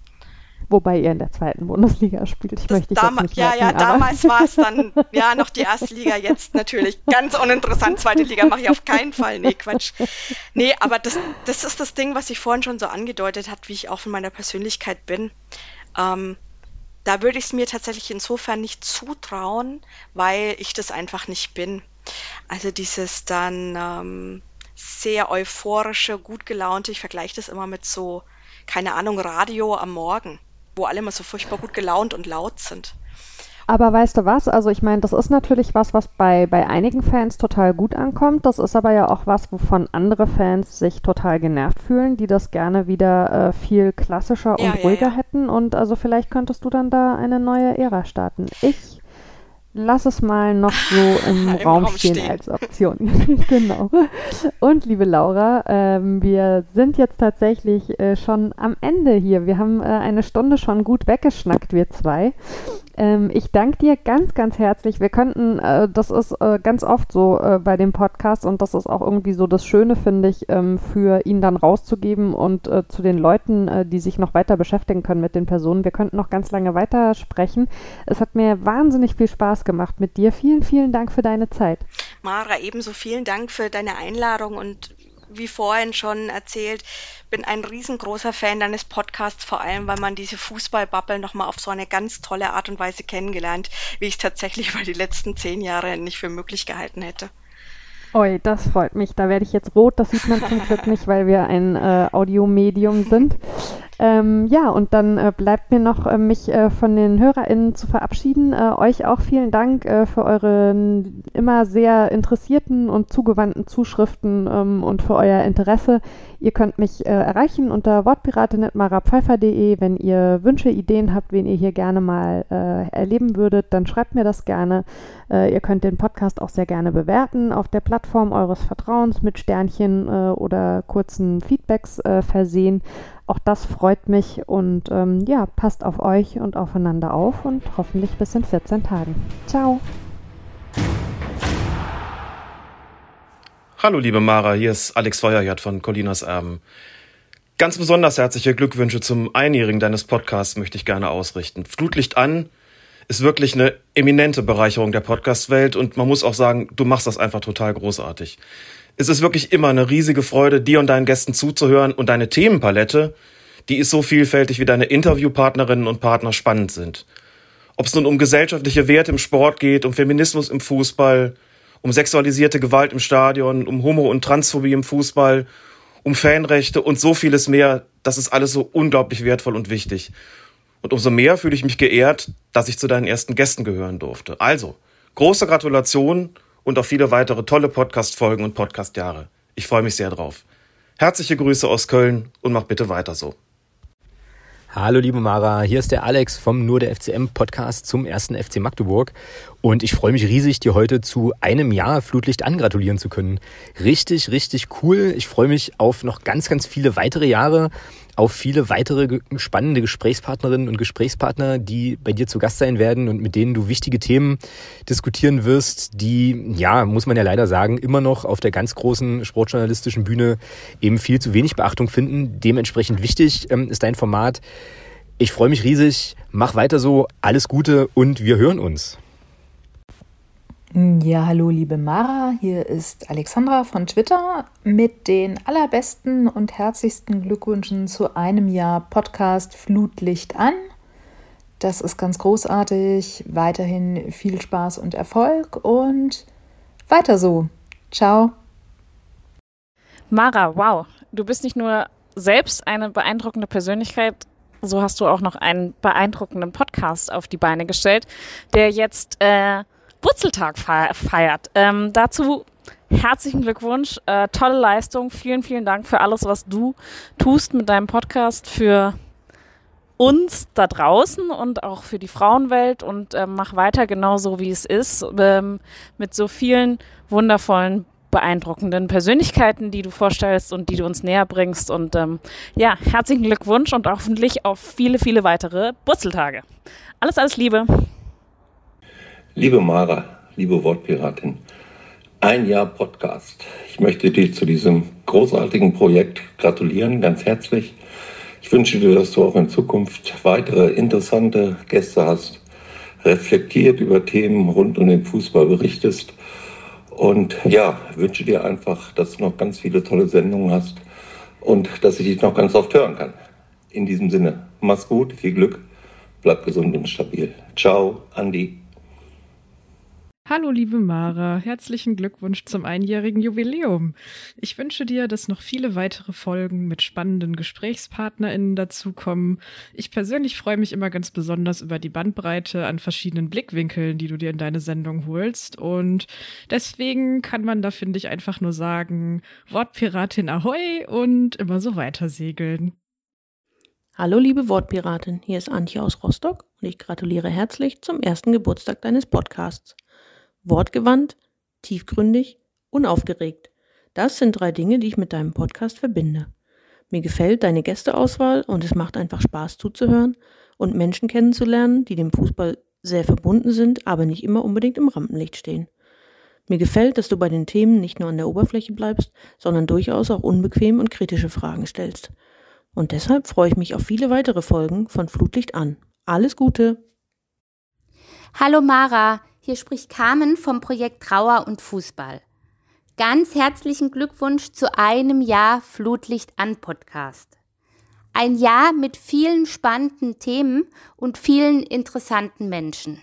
Wobei ihr in der zweiten Bundesliga spielt. Ich möchte dich jetzt nicht Ja, merken, ja, damals war es dann ja noch die erste Liga, jetzt natürlich ganz uninteressant. Zweite Liga mache ich auf keinen Fall. Nee, Quatsch. Nee, aber das, das ist das Ding, was ich vorhin schon so angedeutet hat, wie ich auch von meiner Persönlichkeit bin. Ähm, da würde ich es mir tatsächlich insofern nicht zutrauen, weil ich das einfach nicht bin. Also dieses dann ähm, sehr euphorische, gut gelaunte, ich vergleiche das immer mit so, keine Ahnung, Radio am Morgen wo alle immer so furchtbar gut gelaunt und laut sind. Aber weißt du was? Also ich meine, das ist natürlich was, was bei, bei einigen Fans total gut ankommt. Das ist aber ja auch was, wovon andere Fans sich total genervt fühlen, die das gerne wieder äh, viel klassischer und ja, ruhiger ja, ja. hätten. Und also vielleicht könntest du dann da eine neue Ära starten. Ich Lass es mal noch so im, Im Raum, Raum stehen, stehen, als Option. genau. Und liebe Laura, ähm, wir sind jetzt tatsächlich äh, schon am Ende hier. Wir haben äh, eine Stunde schon gut weggeschnackt, wir zwei. Ähm, ich danke dir ganz, ganz herzlich. Wir könnten, äh, das ist äh, ganz oft so äh, bei dem Podcast und das ist auch irgendwie so das Schöne, finde ich, ähm, für ihn dann rauszugeben und äh, zu den Leuten, die sich noch weiter beschäftigen können mit den Personen. Wir könnten noch ganz lange weiter sprechen. Es hat mir wahnsinnig viel Spaß gemacht mit dir. Vielen, vielen Dank für deine Zeit. Mara, ebenso vielen Dank für deine Einladung und wie vorhin schon erzählt, bin ein riesengroßer Fan deines Podcasts, vor allem, weil man diese Fußballbubble nochmal auf so eine ganz tolle Art und Weise kennengelernt, wie ich es tatsächlich über die letzten zehn Jahre nicht für möglich gehalten hätte. Oi, das freut mich. Da werde ich jetzt rot. Das sieht man zum Glück nicht, weil wir ein äh, Audiomedium sind. Ähm, ja, und dann äh, bleibt mir noch, äh, mich äh, von den HörerInnen zu verabschieden. Äh, euch auch vielen Dank äh, für eure immer sehr interessierten und zugewandten Zuschriften ähm, und für euer Interesse. Ihr könnt mich äh, erreichen unter wortpiratin.marapfeifer.de. Wenn ihr Wünsche, Ideen habt, wen ihr hier gerne mal erleben würdet, dann schreibt mir das gerne. ihr könnt den Podcast auch sehr gerne bewerten auf der Plattform eures Vertrauens mit Sternchen oder kurzen Feedbacks versehen. Auch das freut mich und ähm, ja, passt auf euch und aufeinander auf und hoffentlich bis in 14 Tagen. Ciao. Hallo liebe Mara, hier ist Alex Feuerjad von Colinas Erben. Ganz besonders herzliche Glückwünsche zum Einjährigen deines Podcasts möchte ich gerne ausrichten. Flutlicht an ist wirklich eine eminente Bereicherung der Podcast-Welt und man muss auch sagen, du machst das einfach total großartig. Es ist wirklich immer eine riesige Freude, dir und deinen Gästen zuzuhören und deine Themenpalette, die ist so vielfältig, wie deine Interviewpartnerinnen und Partner spannend sind. Ob es nun um gesellschaftliche Werte im Sport geht, um Feminismus im Fußball, um sexualisierte Gewalt im Stadion, um Homo- und Transphobie im Fußball, um Fanrechte und so vieles mehr, das ist alles so unglaublich wertvoll und wichtig. Und umso mehr fühle ich mich geehrt, dass ich zu deinen ersten Gästen gehören durfte. Also, große Gratulation und auf viele weitere tolle Podcast-Folgen und Podcast-Jahre. Ich freue mich sehr drauf. Herzliche Grüße aus Köln und mach bitte weiter so. Hallo liebe Mara, hier ist der Alex vom Nur der FCM Podcast zum ersten FC Magdeburg und ich freue mich riesig, dir heute zu einem Jahr Flutlicht angratulieren zu können. Richtig, richtig cool. Ich freue mich auf noch ganz, ganz viele weitere Jahre auf viele weitere spannende Gesprächspartnerinnen und Gesprächspartner, die bei dir zu Gast sein werden und mit denen du wichtige Themen diskutieren wirst, die, ja, muss man ja leider sagen, immer noch auf der ganz großen sportjournalistischen Bühne eben viel zu wenig Beachtung finden. Dementsprechend wichtig ähm, ist dein Format. Ich freue mich riesig. Mach weiter so. Alles Gute und wir hören uns. Ja, hallo liebe Mara, hier ist Alexandra von Twitter mit den allerbesten und herzlichsten Glückwünschen zu einem Jahr Podcast Flutlicht an. Das ist ganz großartig. Weiterhin viel Spaß und Erfolg und weiter so. Ciao. Mara, wow, du bist nicht nur selbst eine beeindruckende Persönlichkeit, so hast du auch noch einen beeindruckenden Podcast auf die Beine gestellt, der jetzt äh, Wurzeltag feiert. Ähm, dazu herzlichen Glückwunsch, äh, tolle Leistung, vielen, vielen Dank für alles, was du tust mit deinem Podcast für uns da draußen und auch für die Frauenwelt und äh, mach weiter genauso, wie es ist, ähm, mit so vielen wundervollen beeindruckenden Persönlichkeiten, die du vorstellst und die du uns näher bringst. Und ähm, ja, herzlichen Glückwunsch und hoffentlich auf viele, viele weitere Wurzeltage. Alles, alles Liebe. Liebe Mara, liebe Wortpiratin, ein Jahr Podcast. Ich möchte dir zu diesem großartigen Projekt gratulieren, ganz herzlich. Ich wünsche dir, dass du auch in Zukunft weitere interessante Gäste hast, reflektiert über Themen rund um den Fußball berichtest und ja, wünsche dir einfach, dass du noch ganz viele tolle Sendungen hast und dass ich dich noch ganz oft hören kann. In diesem Sinne, mach's gut, viel Glück, bleib gesund und stabil. Ciao, Andi. Hallo liebe Mara, herzlichen Glückwunsch zum einjährigen Jubiläum. Ich wünsche dir, dass noch viele weitere Folgen mit spannenden GesprächspartnerInnen dazukommen. Ich persönlich freue mich immer ganz besonders über die Bandbreite an verschiedenen Blickwinkeln, die du dir in deine Sendung holst. Und deswegen kann man da, finde ich, einfach nur sagen, Wortpiratin Ahoi und immer so weiter segeln. Hallo liebe Wortpiratin, hier ist Antje aus Rostock und ich gratuliere herzlich zum ersten Geburtstag deines Podcasts. Wortgewandt, tiefgründig, unaufgeregt. Das sind drei Dinge, die ich mit deinem Podcast verbinde. Mir gefällt deine Gästeauswahl und es macht einfach Spaß zuzuhören und Menschen kennenzulernen, die dem Fußball sehr verbunden sind, aber nicht immer unbedingt im Rampenlicht stehen. Mir gefällt, dass du bei den Themen nicht nur an der Oberfläche bleibst, sondern durchaus auch unbequem und kritische Fragen stellst. Und deshalb freue ich mich auf viele weitere Folgen von Flutlicht an. Alles Gute! Hallo Mara, hier spricht Carmen vom Projekt Trauer und Fußball. Ganz herzlichen Glückwunsch zu einem Jahr Flutlicht an Podcast. Ein Jahr mit vielen spannenden Themen und vielen interessanten Menschen.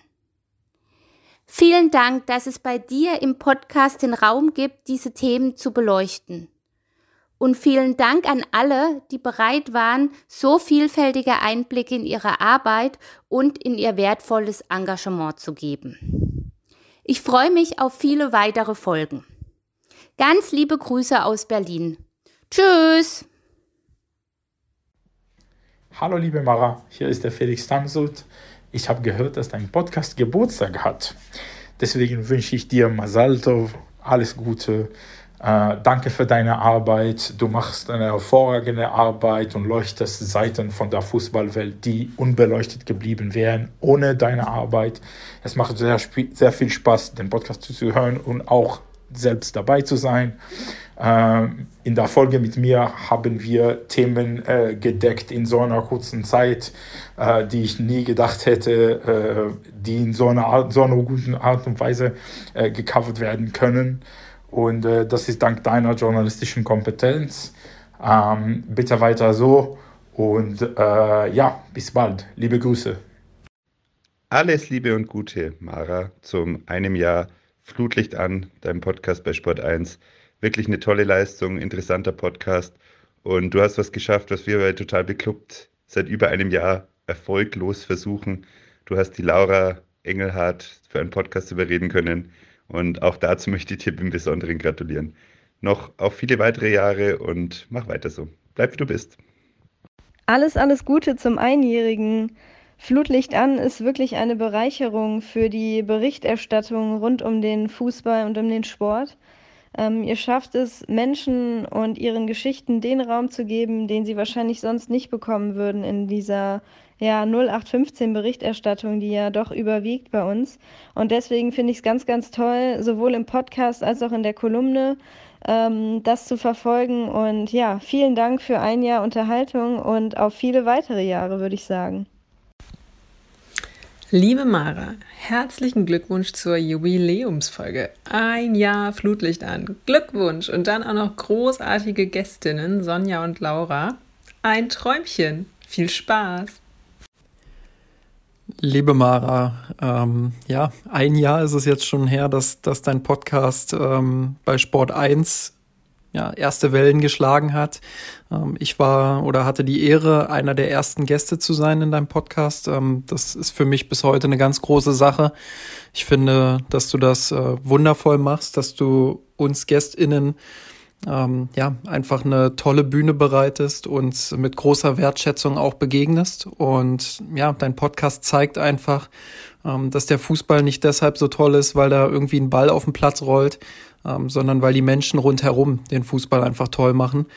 Vielen Dank, dass es bei dir im Podcast den Raum gibt, diese Themen zu beleuchten. Und vielen Dank an alle, die bereit waren, so vielfältige Einblicke in ihre Arbeit und in ihr wertvolles Engagement zu geben. Ich freue mich auf viele weitere Folgen. Ganz liebe Grüße aus Berlin. Tschüss! Hallo liebe Mara, hier ist der Felix Tamsut. Ich habe gehört, dass dein Podcast Geburtstag hat. Deswegen wünsche ich dir Masaltov alles Gute äh, danke für deine Arbeit. Du machst eine hervorragende Arbeit und leuchtest Seiten von der Fußballwelt, die unbeleuchtet geblieben wären ohne deine Arbeit. Es macht sehr, sehr viel Spaß, den Podcast zuzuhören und auch selbst dabei zu sein. Äh, in der Folge mit mir haben wir Themen äh, gedeckt in so einer kurzen Zeit, äh, die ich nie gedacht hätte, die in so einer, Art, so einer guten Art und Weise gecovert werden können. Und äh, das ist dank deiner journalistischen Kompetenz. Ähm, bitte weiter so. Und äh, ja, bis bald. Liebe Grüße. Alles Liebe und Gute, Mara, zum einem Jahr Flutlicht an, deinem Podcast bei Sport 1. Wirklich eine tolle Leistung, interessanter Podcast. Und du hast was geschafft, was wir bei Total Beklubbt seit über einem Jahr erfolglos versuchen. Du hast die Laura Engelhardt für einen Podcast überreden können. Und auch dazu möchte ich dir im Besonderen gratulieren. Noch auf viele weitere Jahre und mach weiter so. Bleib wie du bist. Alles, alles Gute zum Einjährigen. Flutlicht an ist wirklich eine Bereicherung für die Berichterstattung rund um den Fußball und um den Sport. Ähm, ihr schafft es, Menschen und ihren Geschichten den Raum zu geben, den sie wahrscheinlich sonst nicht bekommen würden in dieser ja, 0815 Berichterstattung, die ja doch überwiegt bei uns. Und deswegen finde ich es ganz, ganz toll, sowohl im Podcast als auch in der Kolumne, ähm, das zu verfolgen. Und ja, vielen Dank für ein Jahr Unterhaltung und auf viele weitere Jahre, würde ich sagen. Liebe Mara, herzlichen Glückwunsch zur Jubiläumsfolge. Ein Jahr Flutlicht an. Glückwunsch und dann auch noch großartige Gästinnen, Sonja und Laura. Ein Träumchen. Viel Spaß. Liebe Mara, ähm, ja, ein Jahr ist es jetzt schon her, dass, dass dein Podcast ähm, bei Sport 1 ja, erste Wellen geschlagen hat. Ähm, ich war oder hatte die Ehre, einer der ersten Gäste zu sein in deinem Podcast. Ähm, das ist für mich bis heute eine ganz große Sache. Ich finde, dass du das äh, wundervoll machst, dass du uns GästInnen ähm, ja, einfach eine tolle Bühne bereitest und mit großer Wertschätzung auch begegnest. Und ja, dein Podcast zeigt einfach, ähm, dass der Fußball nicht deshalb so toll ist, weil da irgendwie ein Ball auf dem Platz rollt, ähm, sondern weil die Menschen rundherum den Fußball einfach toll machen.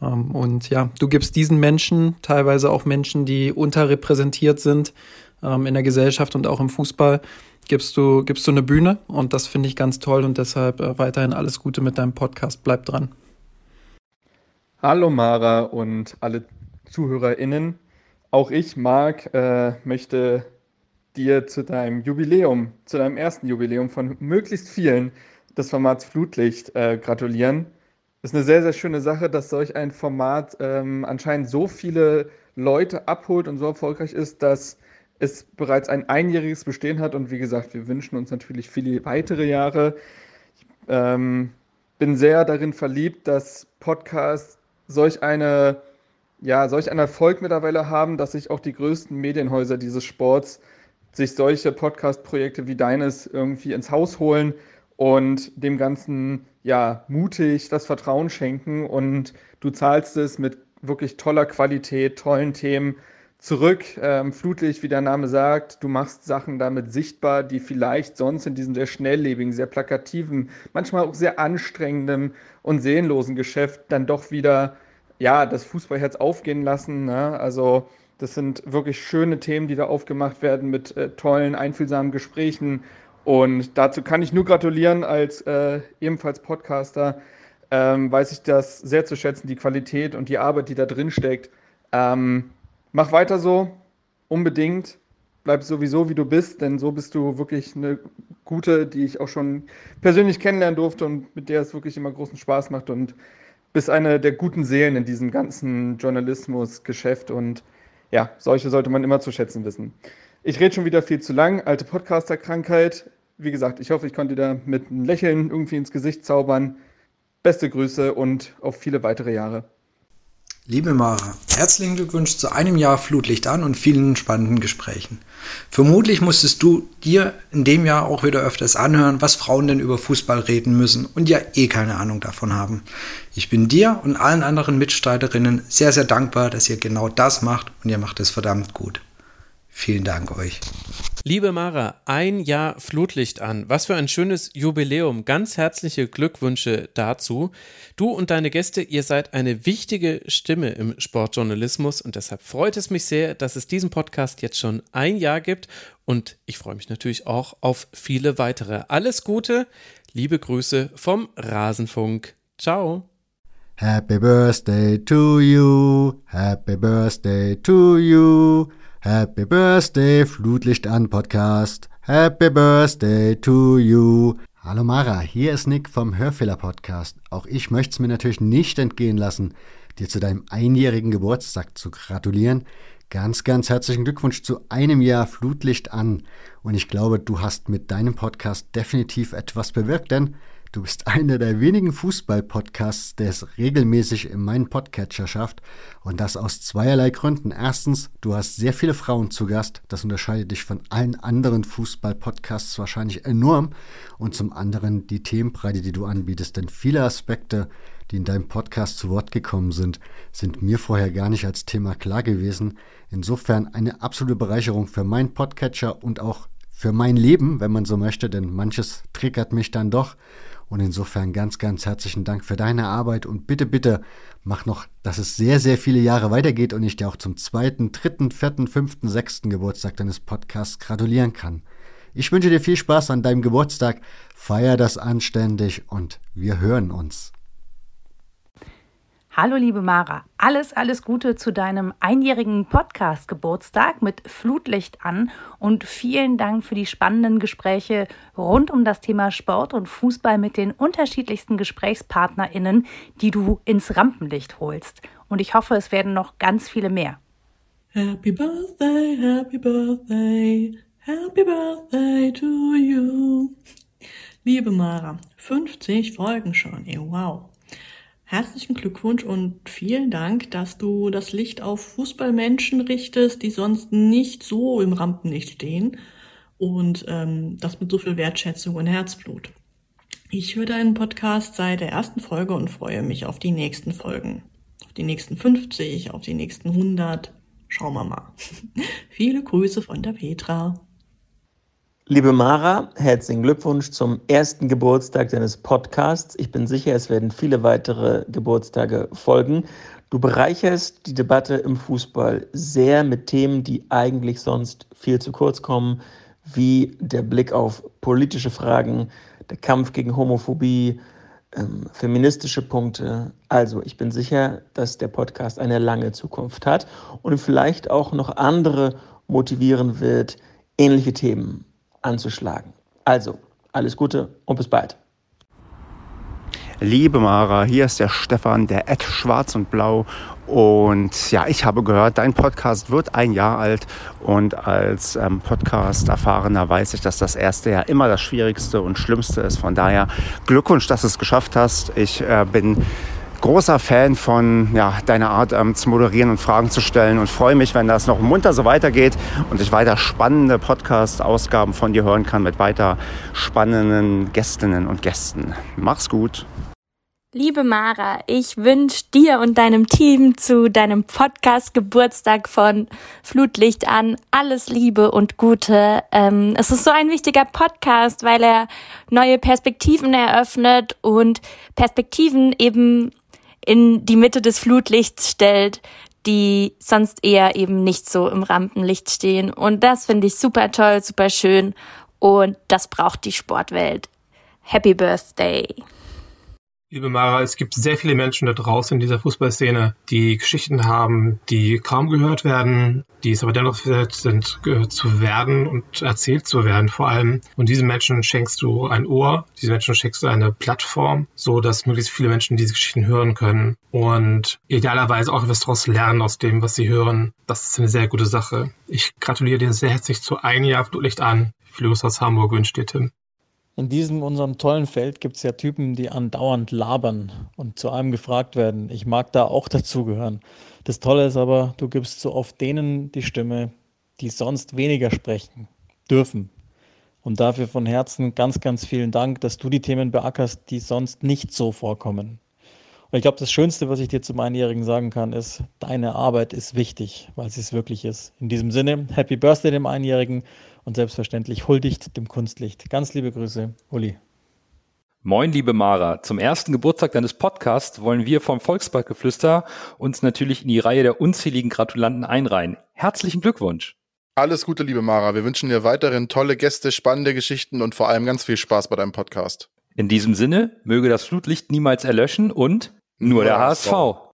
Ähm, und ja, du gibst diesen Menschen, teilweise auch Menschen, die unterrepräsentiert sind ähm, in der Gesellschaft und auch im Fußball, gibst du, gibst du eine Bühne und das finde ich ganz toll und deshalb äh, weiterhin alles Gute mit deinem Podcast. Bleib dran. Hallo Mara und alle ZuhörerInnen. Auch ich, Marc, äh, möchte dir zu deinem Jubiläum, zu deinem ersten Jubiläum von möglichst vielen des Formats Flutlicht äh, gratulieren. Ist eine sehr, sehr schöne Sache, dass solch ein Format ähm, anscheinend so viele Leute abholt und so erfolgreich ist, dass es bereits ein einjähriges Bestehen hat und wie gesagt, wir wünschen uns natürlich viele weitere Jahre. Ich ähm, bin sehr darin verliebt, dass Podcasts solch eine ja, solch einen Erfolg mittlerweile haben, dass sich auch die größten Medienhäuser dieses Sports sich solche Podcast-Projekte wie deines irgendwie ins Haus holen und dem Ganzen ja mutig das Vertrauen schenken und du zahlst es mit wirklich toller Qualität, tollen Themen zurück. Ähm, Flutlicht, wie der Name sagt, du machst Sachen damit sichtbar, die vielleicht sonst in diesem sehr schnelllebigen, sehr plakativen, manchmal auch sehr anstrengenden und seelenlosen Geschäft dann doch wieder ja, das Fußballherz aufgehen lassen. Ne? Also das sind wirklich schöne Themen, die da aufgemacht werden mit äh, tollen, einfühlsamen Gesprächen. Und dazu kann ich nur gratulieren als äh, ebenfalls Podcaster. Ähm, weiß ich das sehr zu schätzen, die Qualität und die Arbeit, die da drin steckt. Ähm, mach weiter so, unbedingt. Bleib sowieso wie du bist, denn so bist du wirklich eine gute, die ich auch schon persönlich kennenlernen durfte und mit der es wirklich immer großen Spaß macht und bist eine der guten Seelen in diesem ganzen Journalismus-Geschäft und ja, solche sollte man immer zu schätzen wissen. Ich rede schon wieder viel zu lang, alte Podcaster-Krankheit. Wie gesagt, ich hoffe, ich konnte dir da mit einem Lächeln irgendwie ins Gesicht zaubern. Beste Grüße und auf viele weitere Jahre. Liebe Mara, herzlichen Glückwunsch zu einem Jahr Flutlicht an und vielen spannenden Gesprächen. Vermutlich musstest du dir in dem Jahr auch wieder öfters anhören, was Frauen denn über Fußball reden müssen und ja eh keine Ahnung davon haben. Ich bin dir und allen anderen Mitstreiterinnen sehr, sehr dankbar, dass ihr genau das macht und ihr macht es verdammt gut. Vielen Dank euch. Liebe Mara, ein Jahr Flutlicht an. Was für ein schönes Jubiläum. Ganz herzliche Glückwünsche dazu. Du und deine Gäste, ihr seid eine wichtige Stimme im Sportjournalismus und deshalb freut es mich sehr, dass es diesen Podcast jetzt schon ein Jahr gibt und ich freue mich natürlich auch auf viele weitere. Alles Gute, liebe Grüße vom Rasenfunk. Ciao. Happy Birthday to you. Happy Birthday to you. Happy Birthday, Flutlicht an Podcast. Happy Birthday to you. Hallo Mara, hier ist Nick vom Hörfehler Podcast. Auch ich möchte es mir natürlich nicht entgehen lassen, dir zu deinem einjährigen Geburtstag zu gratulieren. Ganz, ganz herzlichen Glückwunsch zu einem Jahr Flutlicht an. Und ich glaube, du hast mit deinem Podcast definitiv etwas bewirkt, denn Du bist einer der wenigen Fußball-Podcasts, der es regelmäßig in meinen Podcatcher schafft. Und das aus zweierlei Gründen. Erstens, du hast sehr viele Frauen zu Gast. Das unterscheidet dich von allen anderen Fußball-Podcasts wahrscheinlich enorm. Und zum anderen die Themenbreite, die du anbietest. Denn viele Aspekte, die in deinem Podcast zu Wort gekommen sind, sind mir vorher gar nicht als Thema klar gewesen. Insofern eine absolute Bereicherung für meinen Podcatcher und auch für mein Leben, wenn man so möchte, denn manches triggert mich dann doch. Und insofern ganz, ganz herzlichen Dank für deine Arbeit und bitte, bitte mach noch, dass es sehr, sehr viele Jahre weitergeht und ich dir auch zum zweiten, dritten, vierten, fünften, sechsten Geburtstag deines Podcasts gratulieren kann. Ich wünsche dir viel Spaß an deinem Geburtstag, feier das anständig und wir hören uns. Hallo liebe Mara, alles, alles Gute zu deinem einjährigen Podcast-Geburtstag mit Flutlicht an und vielen Dank für die spannenden Gespräche rund um das Thema Sport und Fußball mit den unterschiedlichsten GesprächspartnerInnen, die du ins Rampenlicht holst. Und ich hoffe, es werden noch ganz viele mehr. Happy Birthday, Happy Birthday, Happy Birthday to you. Liebe Mara, 50 Folgen schon, ey, wow. Herzlichen Glückwunsch und vielen Dank, dass du das Licht auf Fußballmenschen richtest, die sonst nicht so im Rampenlicht stehen und ähm, das mit so viel Wertschätzung und Herzblut. Ich höre deinen Podcast seit der ersten Folge und freue mich auf die nächsten Folgen. Auf die nächsten 50, auf die nächsten 100. Schauen wir mal. Viele Grüße von der Petra. Liebe Mara, herzlichen Glückwunsch zum ersten Geburtstag deines Podcasts. Ich bin sicher, es werden viele weitere Geburtstage folgen. Du bereicherst die Debatte im Fußball sehr mit Themen, die eigentlich sonst viel zu kurz kommen, wie der Blick auf politische Fragen, der Kampf gegen Homophobie, ähm, feministische Punkte. Also, ich bin sicher, dass der Podcast eine lange Zukunft hat und vielleicht auch noch andere motivieren wird, ähnliche Themen anzuschlagen. Also, alles Gute und bis bald. Liebe Mara, hier ist der Stefan, der Ed Schwarz und Blau. Und ja, ich habe gehört, dein Podcast wird ein Jahr alt. Und als ähm, Podcast-Erfahrener weiß ich, dass das erste Jahr immer das Schwierigste und Schlimmste ist. Von daher Glückwunsch, dass du es geschafft hast. Ich äh, bin großer Fan von ja, deiner Art ähm, zu moderieren und Fragen zu stellen und freue mich, wenn das noch munter so weitergeht und ich weiter spannende Podcast-Ausgaben von dir hören kann mit weiter spannenden Gästinnen und Gästen. Mach's gut. Liebe Mara, ich wünsche dir und deinem Team zu deinem Podcast Geburtstag von Flutlicht an alles Liebe und Gute. Ähm, es ist so ein wichtiger Podcast, weil er neue Perspektiven eröffnet und Perspektiven eben in die Mitte des Flutlichts stellt, die sonst eher eben nicht so im Rampenlicht stehen. Und das finde ich super toll, super schön. Und das braucht die Sportwelt. Happy Birthday! Liebe Mara, es gibt sehr viele Menschen da draußen in dieser Fußballszene, die Geschichten haben, die kaum gehört werden, die es aber dennoch wert sind, gehört zu werden und erzählt zu werden vor allem. Und diesen Menschen schenkst du ein Ohr, diesen Menschen schenkst du eine Plattform, so dass möglichst viele Menschen diese Geschichten hören können und idealerweise auch etwas daraus lernen aus dem, was sie hören. Das ist eine sehr gute Sache. Ich gratuliere dir sehr herzlich zu ein Jahr Flutlicht an. Grüße aus Hamburg wünscht dir Tim. In diesem unserem tollen Feld gibt es ja Typen, die andauernd labern und zu einem gefragt werden. Ich mag da auch dazugehören. Das Tolle ist aber, du gibst so oft denen die Stimme, die sonst weniger sprechen dürfen. Und dafür von Herzen ganz, ganz vielen Dank, dass du die Themen beackerst, die sonst nicht so vorkommen. Und ich glaube, das Schönste, was ich dir zum Einjährigen sagen kann, ist, deine Arbeit ist wichtig, weil sie es wirklich ist. In diesem Sinne, Happy Birthday dem Einjährigen und selbstverständlich huldigt dem Kunstlicht. Ganz liebe Grüße, Uli. Moin, liebe Mara. Zum ersten Geburtstag deines Podcasts wollen wir vom Volksparkgeflüster uns natürlich in die Reihe der unzähligen Gratulanten einreihen. Herzlichen Glückwunsch. Alles Gute, liebe Mara. Wir wünschen dir weiterhin tolle Gäste, spannende Geschichten und vor allem ganz viel Spaß bei deinem Podcast. In diesem Sinne, möge das Flutlicht niemals erlöschen und nur, nur der HSV. HSV.